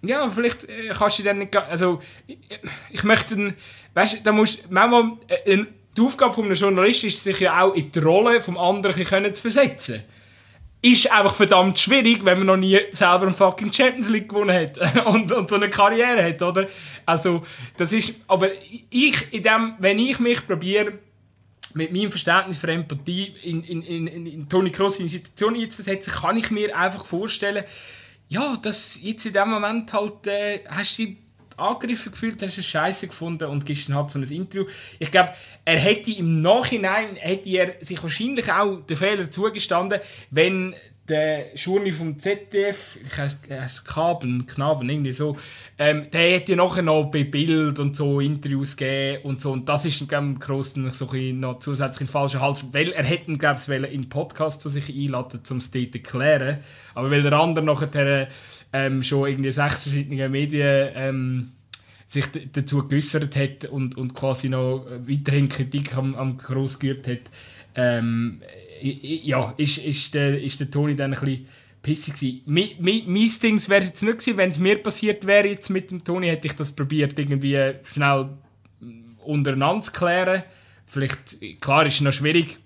ja, vielleicht äh, kannst du dann nicht, also, ich, ich möchte, einen- weißt du, da musst, manchmal, äh, die Aufgabe von einem Journalist ist, sich ja auch in die Rolle vom anderen können zu versetzen ist einfach verdammt schwierig, wenn man noch nie selber eine fucking Champions League gewonnen hat <laughs> und, und so eine Karriere hat, oder? Also, das ist, aber ich, in dem, wenn ich mich probiere, mit meinem Verständnis für Empathie in, in, in, in, Toni Kroos in die Situation einzusetzen, kann ich mir einfach vorstellen, ja, dass jetzt in dem Moment halt, äh, hast du angegriffen gefühlt, hast es scheiße gefunden und gibst dann halt so ein Interview. Ich glaube, er hätte im Nachhinein, hätte er sich wahrscheinlich auch den Fehler zugestanden, wenn der Schurni vom ZDF, ich heiße Kaben, Knaben, irgendwie so, ähm, der hätte ja nachher noch bei Bild und so Interviews gegeben und so. Und das ist dann dann so ein noch zusätzlich in den falschen Hals, weil er hätte glaube ich, in Podcast zu sich einladen, um es dort zu erklären. Aber weil der andere nachher ähm, schon irgendwie sechs verschiedene Medien ähm, sich dazu geäußert hat und, und quasi noch weiterhin Kritik am, am Gross geübt hat, ähm, ja, ist, ist, der, ist der Toni dann ein bisschen pissig gewesen. Mi, mi, mein Ding wäre es jetzt nicht gewesen, wenn es mir passiert wäre jetzt mit dem Toni, hätte ich das probiert irgendwie schnell untereinander zu klären. Vielleicht, klar, ist es noch schwierig,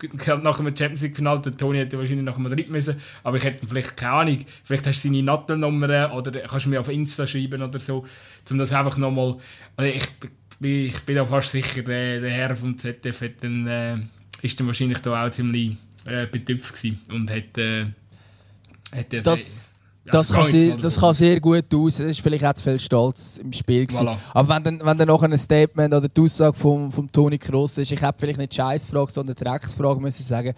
nach dem Champions League Finale, der Toni hätte wahrscheinlich nach Madrid müssen, aber ich hätte vielleicht keine Ahnung, vielleicht hast du seine Nattelnummer oder kannst du mir auf Insta schreiben oder so, um das einfach nochmal, ich, bin- ich bin da fast sicher, der, der Herr vom ZDF hat dann, äh, ist dann wahrscheinlich da auch ziemlich äh, betüpft gewesen und hat, äh, hat das, Das, das, kann ich sehr, das kann sehr gut aus. Es ist vielleicht auch zu viel Stolz im Spiel. Voilà. Aber wenn dann, wenn dann noch ein Statement oder die Aussage vom, vom Toni Kroos ist, ich hätte vielleicht nicht Scheißfrage, sondern Drecksfrage müssen sagen,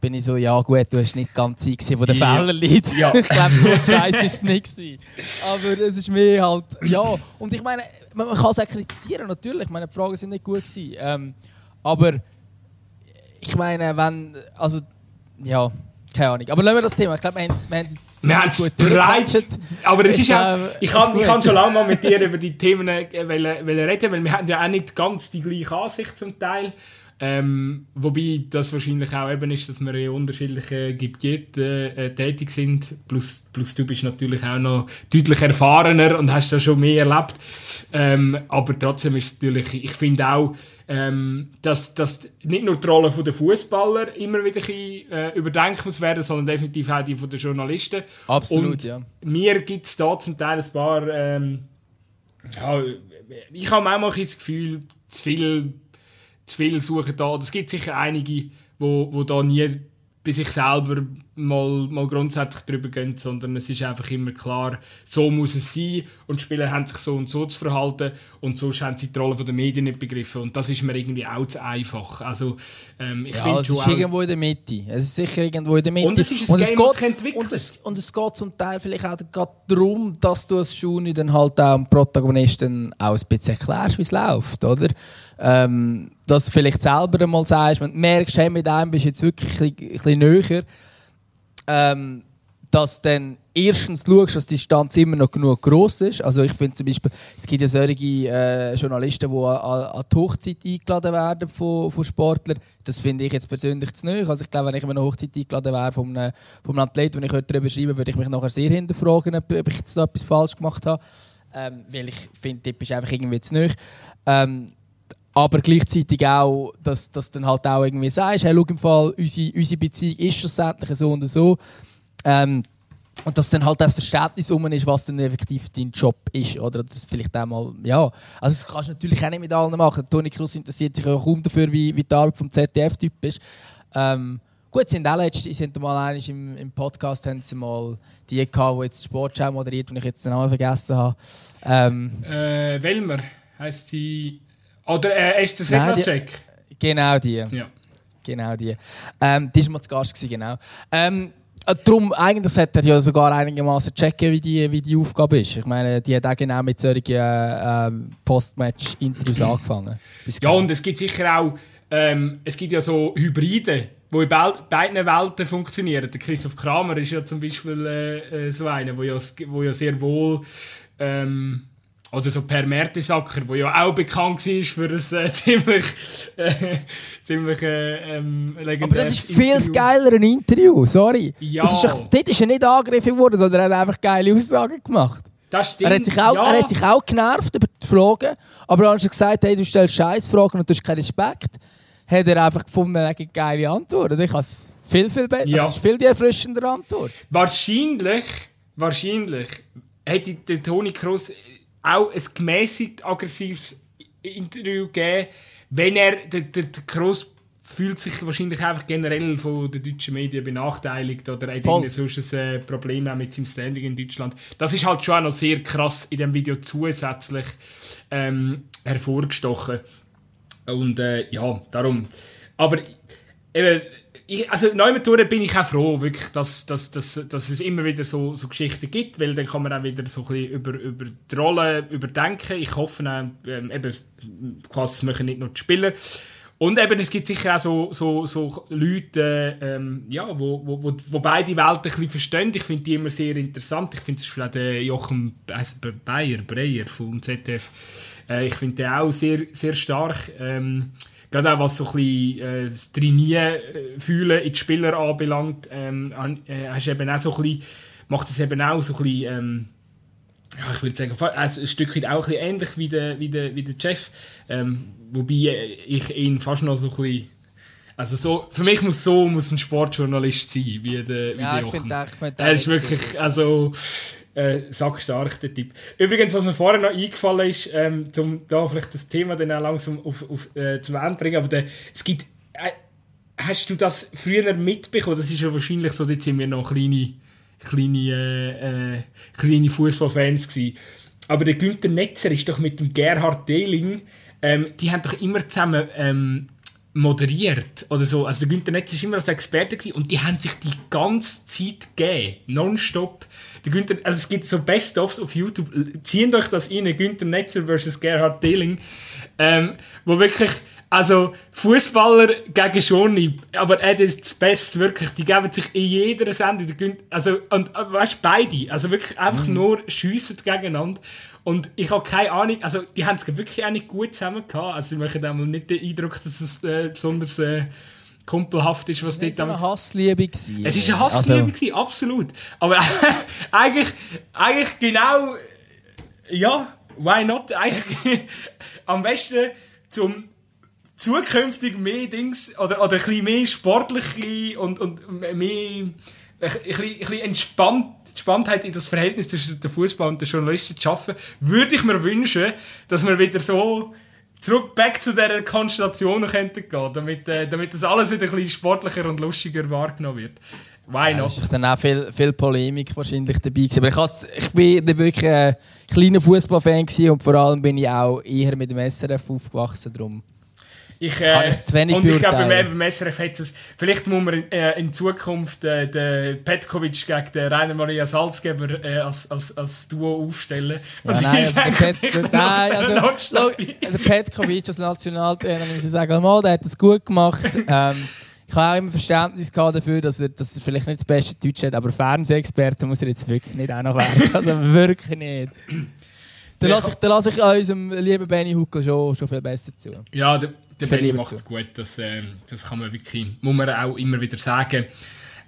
bin ich so, ja gut, du hast nicht ganz Zeit gesehen, wo der Ja. Fehler liegt. Ja. <laughs> ich glaube, so ein Scheiß ist es nicht gewesen. Aber es ist mehr halt, ja. Und ich meine, man, man kann es auch kritisieren, natürlich. Meine Fragen sind nicht gut gewesen. Ähm, aber ich meine, wenn, also, ja, keine Ahnung. Aber lassen wir das Thema. Ich glaube, wir haben es wir haben es breit, aber es Ich ist glaube, ich kann, ich kann schon lange mal mit dir <laughs> über die Themen äh, wollen, wollen reden, weil wir haben ja auch nicht ganz die gleiche Ansicht zum Teil. Ähm, wobei das wahrscheinlich auch eben ist, dass wir in unterschiedlichen Gebieten äh, tätig sind. Plus, plus du bist natürlich auch noch deutlich erfahrener und hast da schon mehr erlebt. Ähm, aber trotzdem ist es natürlich, ich finde auch, ähm, dass, dass nicht nur die Rolle der Fußballer immer wieder ein äh, überdenkt muss werden, sondern definitiv auch die von den Journalisten. Absolut, Und ja. Mir gibt es da zum Teil ein paar. Ähm, ja, ich habe manchmal das Gefühl, zu viel, zu viel suchen da. Es gibt sicher einige, wo, wo da nie bei sich selber mal, mal grundsätzlich drüber gehen, sondern es ist einfach immer klar, so muss es sein und die Spieler haben sich so und so zu verhalten und sonst haben sie die Rolle der Medien nicht begriffen und das ist mir irgendwie auch zu einfach. Also ähm, ich Ja, finde es ist auch- irgendwo in der Mitte. Es ist sicher irgendwo in der Mitte. Und es ist ein Game, das sich entwickelt. und, es, und es geht zum Teil vielleicht auch gerade darum, dass du als Juni dann halt auch dem Protagonisten auch ein bisschen erklärst, wie es läuft, oder? Ähm, dass du vielleicht selber einmal sagst, wenn du merkst, hey, mit einem bist du jetzt wirklich ein bisschen, ein bisschen näher, ähm, dass dann erstens schaust, dass die Distanz immer noch genug groß ist. Also ich finde zum Beispiel, es gibt ja solche äh, Journalisten, die an, an, die Hochzeit eingeladen werden von, von Sportlern. Das finde ich jetzt persönlich zu neu. Also ich glaube, wenn ich an eine Hochzeit eingeladen wäre von einem, von einem Athleten, den ich darüber schreiben würde ich mich nachher sehr hinterfragen, ob, ich jetzt da etwas falsch gemacht habe. Ähm, weil ich finde, Tipp ist einfach irgendwie zu neu. Ähm, aber gleichzeitig auch, dass, du dann halt auch irgendwie sagst, hey, schau im Fall, unsere, unsere Beziehung ist schlussendlich so und so. Ähm, und dass dann halt das Verständnis um ist, was dann effektiv dein Job ist. Oder das vielleicht einmal, ja. Also das kannst du natürlich auch nicht mit allen machen. Toni Kroos interessiert sich auch kaum dafür, wie, wie die Arbeit vom ZDF-Typ ist. Ähm, gut, sind auch letzte, sind mal im, im Podcast haben sie mal die gehabt, die jetzt Sportschau moderiert, die ich jetzt den Namen vergessen habe. Ähm, äh, Welmer heisst sie. Oder äh, Esther Sedlacek. Genau die. Ja. Genau die. Ähm, die war mal zu Gast, gewesen, genau. Ähm, äh, Darum, eigentlich sollte er ja sogar einigermaßen checken, wie die, wie die Aufgabe ist. Ich meine, die hat auch genau mit solchen äh, Postmatch-Interviews <clears throat> angefangen. Ja, und es gibt sicher auch, ähm, es gibt ja so Hybride, die in beiden Welten funktionieren. Der Christoph Kramer ist ja zum Beispiel äh, äh so einer, der ja, wo ja sehr wohl ähm, oder so Per Mertesacker, der ja auch bekannt war für ein äh, <laughs> ziemlich, äh, ziemlich äh, ähm, legendäres Aber das ist viel geiler ein Interview, sorry. Ja. Das ist, dort ist er nicht angegriffen worden, sondern er hat einfach geile Aussagen gemacht. Das stimmt. Er hat, sich auch, ja. er hat sich auch genervt über die Fragen, aber hast du gesagt, hey, du stellst Scheißfragen und du hast keinen Respekt. Hat er einfach gefunden, er hat eine geile Antwort. Ich habe viel, viel besser. Ja. Das ist viel die erfrischendere Antwort. Wahrscheinlich, wahrscheinlich hätte der Toni Kroos auch ein gemäßigt aggressives Interview gegeben, wenn er, der, der, der Kroos fühlt sich wahrscheinlich einfach generell von den deutschen Medien benachteiligt oder hat Voll. sonst ein äh, Problem auch mit seinem Standing in Deutschland. Das ist halt schon auch noch sehr krass in dem Video zusätzlich ähm, hervorgestochen. Und äh, ja, darum. Aber eben, ich, also Neumatur bin ich auch froh, wirklich, dass, dass, dass, dass es immer wieder so, so Geschichten gibt, weil dann kann man auch wieder so ein bisschen über, über die Rolle überdenken. Ich hoffe auch, ähm, eben, quasi, das machen nicht nur die Spieler. Und eben, es gibt sicher auch so, so, so Leute, ähm, ja, wo, wo, wo, wo beide Welten ein bisschen verstehen. Ich finde die immer sehr interessant. Ich finde zum Beispiel auch den Jochen Bayer, Breyer vom ZDF, äh, ich finde den auch sehr, sehr stark. Ähm, gerade auch was so ein bisschen äh, das Trainieren äh, fühlen in die Spieler anbelangt, ähm, äh, hast eben auch so ein bisschen, macht es eben auch so ein bisschen, ähm, ja, ich würde sagen, also ein Stückchen auch ein bisschen ähnlich wie der, wie der, wie der Chef, ähm, wobei ich ihn fast noch so ein bisschen also so, für mich muss so muss ein Sportjournalist sein, wie der, wie Ja, der ich Jochen. finde find Er ist wirklich, also, äh, sackstark, der Typ. Übrigens, was mir vorher noch eingefallen ist, ähm, um da vielleicht das Thema dann auch langsam auf, auf, äh, zum Ende bringen, aber der, es gibt, äh, hast du das früher mitbekommen? Das ist ja wahrscheinlich so, jetzt sind wir noch kleine, kleine, äh, äh, kleine Fußballfans gewesen. Aber der Günther Netzer ist doch mit dem Gerhard Dehling, ähm, die haben doch immer zusammen, ähm, moderiert oder so. Also der Günther Netzer war immer als Experte gewesen und die haben sich die ganze Zeit gegeben, nonstop. Der Günther, also es gibt so Best-ofs auf YouTube, ziehen euch das rein, Günther Netzer versus Gerhard Dehling, ähm, wo wirklich, also Fußballer gegen Schoni, aber er ist das Beste, wirklich, die geben sich in jeder Sendung, der Günther, also, und äh, weißt du, beide, also wirklich einfach nur schiessen gegeneinander. Und ich habe keine Ahnung, also die haben es wirklich auch nicht gut zusammen gehabt. Also ich möchte einmal nicht den Eindruck, dass es äh, besonders äh, kumpelhaft ist, was Es dort war eine Hassliebe. gewesen. Es ist eine Hassliebe, Also, gewesen, absolut. Aber <laughs> eigentlich, eigentlich genau, ja, why not? Eigentlich <laughs> am besten zum zukünftig mehr Dings oder, oder ein bisschen mehr sportliche und, und mehr ein bisschen, ein bisschen entspannt, Entspanntheit in das Verhältnis zwischen dem Fußball und den Journalisten zu schaffen, würde ich mir wünschen, dass wir wieder so zurück back zu dieser Konstellation könnten gehen, damit, äh, damit das alles wieder ein bisschen sportlicher und lustiger wahrgenommen wird. Why Ja, not? es war dann auch viel, viel Polemik wahrscheinlich dabei. Gewesen. Aber ich, has, ich bin nicht wirklich ein kleiner Fußballfan und vor allem bin ich auch eher mit dem SRF aufgewachsen. Drum. Ich, Kann äh, es zu wenig und ich glaube, beim, beim SRF hat es, vielleicht muss man in, äh, in Zukunft äh, den Petkovic gegen den Rainer Maria Salzgeber äh, als, als, als Duo aufstellen. Ja, die nein, also der, Pet, nein, also, schau, der Petkovic als Nationaltrainer, muss ich sagen, mal, der hat das gut gemacht. <laughs> ähm, ich habe auch immer Verständnis dafür, dass er, dass er vielleicht nicht das beste Deutsch hat, aber Fernsehexperte muss er jetzt wirklich nicht auch noch werden. <laughs> Also wirklich nicht. Dann lasse ich, dann lasse ich unserem lieben Benny Huckel schon, schon viel besser zu. Ja, der, der Benny macht es gut. Das, äh, das kann man wirklich, muss man auch immer wieder sagen.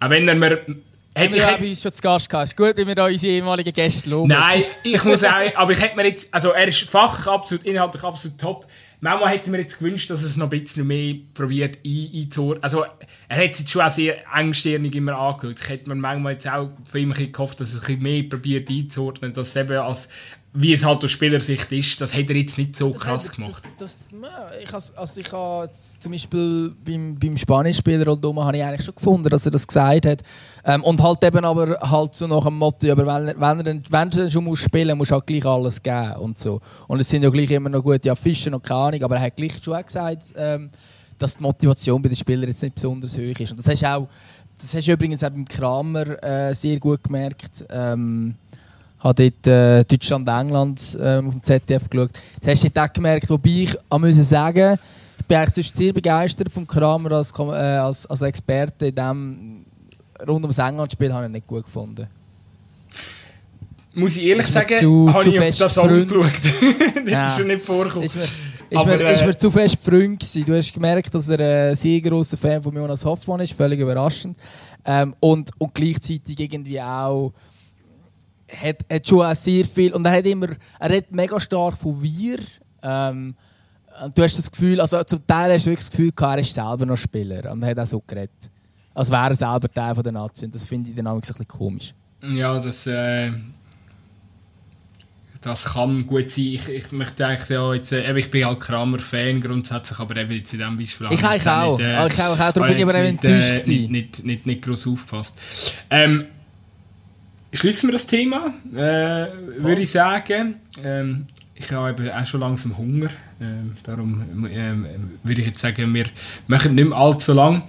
Auch wenn er mir Hätte ich bei uns schon zu Gast gehabt. Ist gut, wenn wir da unsere ehemaligen Gäste loben. Nein, ich muss auch, aber ich hätte mir jetzt, also er ist fachlich absolut, inhaltlich absolut top. Manchmal hätte mir jetzt gewünscht, dass er es noch ein bisschen mehr probiert einzuordnen. Also, er hat es jetzt schon auch sehr engstirnig immer angeschaut. Ich hätte mir manchmal jetzt auch von ihm gehofft, dass er es ein bisschen mehr probiert einzuordnen, dass es eben als wie es halt aus Spielersicht ist, das hat er jetzt nicht so das krass hat, gemacht. Das, das, ich has, also ich habe zum Beispiel beim, beim Spanisch-Spieler Oldoma habe ich eigentlich schon gefunden, dass er das gesagt hat. Ähm, und halt eben aber halt so nach dem Motto, aber wenn, wenn, er, dann, wenn er schon muss spielen muss, halt gleich alles geben und so. Und es sind ja gleich immer noch gute Fischen und keine Ahnung, aber er hat gleich schon auch gesagt, ähm, dass die Motivation bei den Spielern jetzt nicht besonders hoch ist. Und das hast du auch, das hast du übrigens auch beim Kramer äh, sehr gut gemerkt. Ähm, habe dort äh, Deutschland England äh, auf dem ZDF geschaut. Das hast du dort auch gemerkt, wobei ich muss sagen, ich bin eigentlich sehr begeistert vom Kramer als, äh, als, als Experte in dem rund ums England-Spiel habe ich nicht gut gefunden. Muss ich ehrlich sagen, zu, habe zu ich auf das auch geschaut. <laughs> das ja. ist schon nicht vorgekommen. Ist mir, ist, Aber, mir, äh, ist mir zu fest Freund gewesen. Du hast gemerkt, dass er ein sehr grosser Fan von Jonas Hoffmann ist, völlig überraschend. Ähm, und, und gleichzeitig irgendwie auch hat, hat schon auch sehr viel. Und er hat immer, er hat mega stark von wir. Ähm, du hast das Gefühl, also zum Teil hast du wirklich das Gefühl, er ist selber noch Spieler. Und er hat auch so geredet. Als wäre er selber Teil von der Nazi. Und das finde ich dann auch ein bisschen komisch. Ja, das, äh, das kann gut sein. Ich, ich möchte eigentlich ja jetzt, äh, ich bin halt Kramer-Fan grundsätzlich, aber eben jetzt in diesem Beispiel Ich auch. Nicht, äh, ich auch, darum bin ich aber enttäuscht äh, nicht, nicht, nicht, nicht groß aufgepasst. Ähm, schließen wir das Thema, äh, würde ich sagen. Ähm, ich habe auch schon langsam Hunger. Ähm, darum ähm, würde ich jetzt sagen, wir machen nicht mehr allzu lang.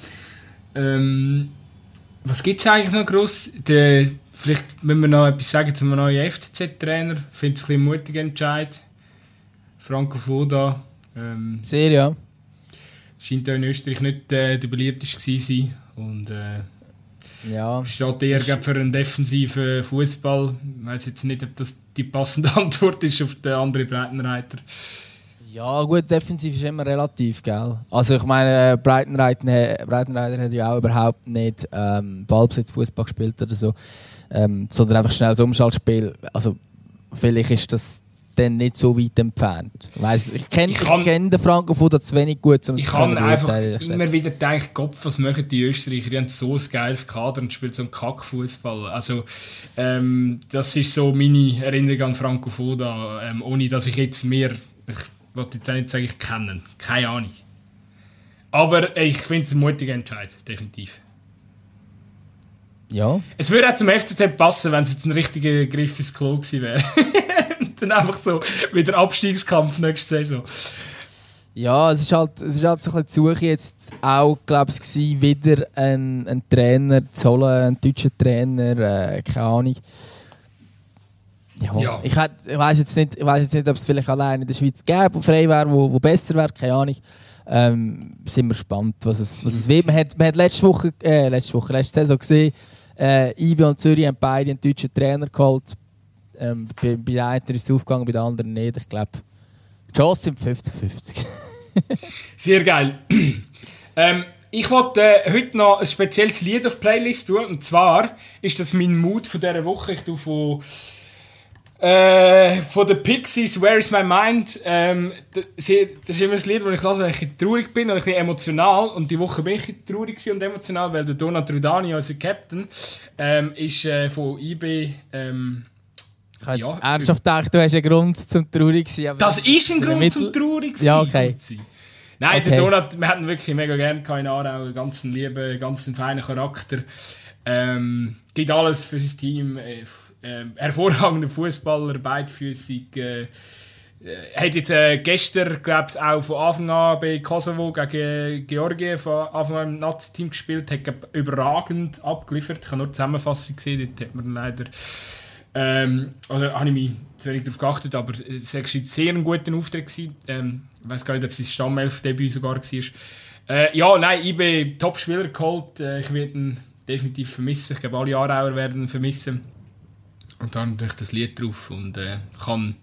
Ähm, was gibt es eigentlich noch groß? vielleicht müssen wir noch etwas sagen zum neuen FCZ-Trainer. Ich finde es ein bisschen mutiger Entscheid. Franco Foda. Ähm, Sehr, ja. Scheint auch in Österreich nicht äh, der beliebteste zu sein. Und, äh, ja. Steht eher für einen defensiven Fußball. Ich weiß jetzt nicht, ob das die passende <laughs> Antwort ist auf den anderen Breitenreiter. Ja, gut, defensiv ist immer relativ, gell? Also ich meine, Breitenreiter, Breitenreiter hat ja auch überhaupt nicht ähm, Ballbesitz Fußball gespielt oder so, ähm, sondern einfach schnell das Umschaltspiel. Also vielleicht ist das dann nicht so weit entfernt. Weiss, ich kenne kenn den Foda zu wenig gut, um es zu Ich kann einfach immer wieder denken, Gott, was machen die Österreicher? Die haben so ein geiles Kader und spielen so einen Kackfußball. Also, ähm, das ist so meine Erinnerung an Franco Foda, ähm, ohne dass ich jetzt mehr, ich wollte jetzt auch nicht sagen, ich kenne Keine Ahnung. Aber ich finde es ein mutiger Entscheid, definitiv. Ja. Es würde auch zum FCZ passen, wenn es jetzt ein richtiger Griff ins Klo gewesen wäre. <laughs> dann einfach so wieder Abstiegskampf nächste Saison. Ja, es ist halt, es ist halt so ein bisschen die Suche jetzt auch, glaube ich, wieder einen, einen Trainer zu holen, einen deutschen Trainer, äh, keine Ahnung. Ja, ja. Ich, ich weiß jetzt nicht, ich weiß jetzt nicht, ob es vielleicht allein in der Schweiz gäbe, wo frei wäre, wo, wo besser wäre, keine Ahnung. Ähm, sind wir gespannt, was es, was es wird. Man hat, man hat letzte Woche, äh, letzte Woche, letzte Saison gesehen, äh, Ibi und Zürich haben beide einen deutschen Trainer geholt. Ähm, bei, bei der einen ist es aufgegangen, bei der anderen nicht. Ich glaube, die Chancen sind 50-50. <laughs> Sehr geil. <clears throat> ähm, ich wollte äh, heute noch ein spezielles Lied auf die Playlist tun. Und zwar ist das mein Mut von dieser Woche. Ich tue von, äh, von den Pixies Where is My Mind. Ähm, das, ist immer ein Lied, das ich lasse, wenn ich traurig bin oder ein bisschen emotional. Und die Woche bin ich traurig und emotional, weil der Donald Trudani, unser Captain, ähm, ist äh, von IB. Ähm, ich habe ja, ernsthaft gedacht, du hast einen Grund zum traurig sein. Das ist ein Grund Mittel zum traurig sein. Ja, okay. Nein, okay. der Donat, wir hatten wirklich mega gerne in Aarau, einen ganz lieben, ganz feinen Charakter. Ähm, gibt alles für sein Team. Äh, äh, hervorragender Fußballer, beidfüßig. Äh, äh, hat jetzt äh, gestern, glaube ich, auch von Anfang an bei Kosovo gegen Georgien von Anfang an im Nazi-Team gespielt, hat glaub, überragend abgeliefert. Ich habe nur die Zusammenfassung gesehen, dort hat man leider ähm, oder habe ich mich zu wenig darauf geachtet, aber es war sehr guter Auftritt. Ähm, ich weiß gar nicht, ob es das Stammelf-Debüt sogar war. Äh, ja, nein, ich bin Top-Spieler geholt. Äh, ich werde ihn definitiv vermissen. Ich glaube, alle Aarauer werden ihn vermissen. Und dann natürlich das Lied drauf und äh, kann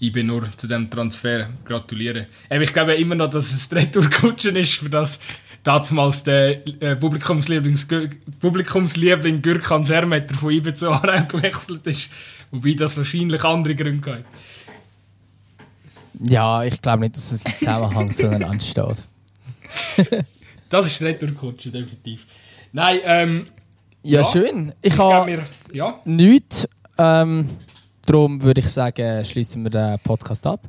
IB nur zu diesem Transfer gratulieren. Ähm, ich glaube immer noch, dass es die Retourkutsche ist, für das damals der äh, Publikumsliebling, Publikumsliebling Gürkan Sermeter von IB zu Aarau gewechselt ist. Wobei das wahrscheinlich andere Gründe hat. Ja, ich glaube nicht, dass es im Zusammenhang zueinander steht. <laughs> das ist die Retourkutsche, definitiv. Nein, ähm, Ja, schön. Ich, ich habe mir, ja, nichts. Ähm, darum würde ich sagen, schließen wir den Podcast ab.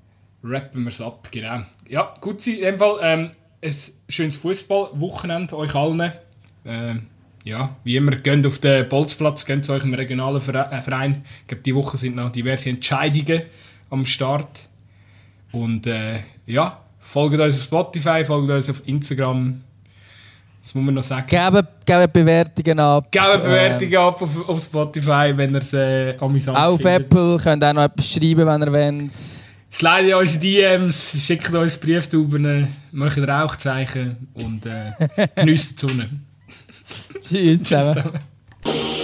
rappen wir es ab, genau. Ja, gut, in dem Fall ähm, ein schönes Fußballwochenende euch allen. Ähm, ja, wie immer, geht auf den Bolzplatz, geht zu eurem regionalen Vere- äh, Verein. Ich glaube, diese Woche sind noch diverse Entscheidungen am Start. Und äh, ja, folgt uns auf Spotify, folgt uns auf Instagram. Was muss man noch sagen? Geben, geben Bewertungen ab. Gebt Bewertungen ab auf, auf Spotify, wenn ihr es äh, amüsant Ähm, auf findet. Apple könnt ihr auch noch etwas schreiben, wenn ihr wollt. Slide unsere DMs, schickt uns Brieftauben, macht Rauchzeichen und äh, <laughs> genießt die Sonne. Tschüss zusammen. Tschüss zusammen.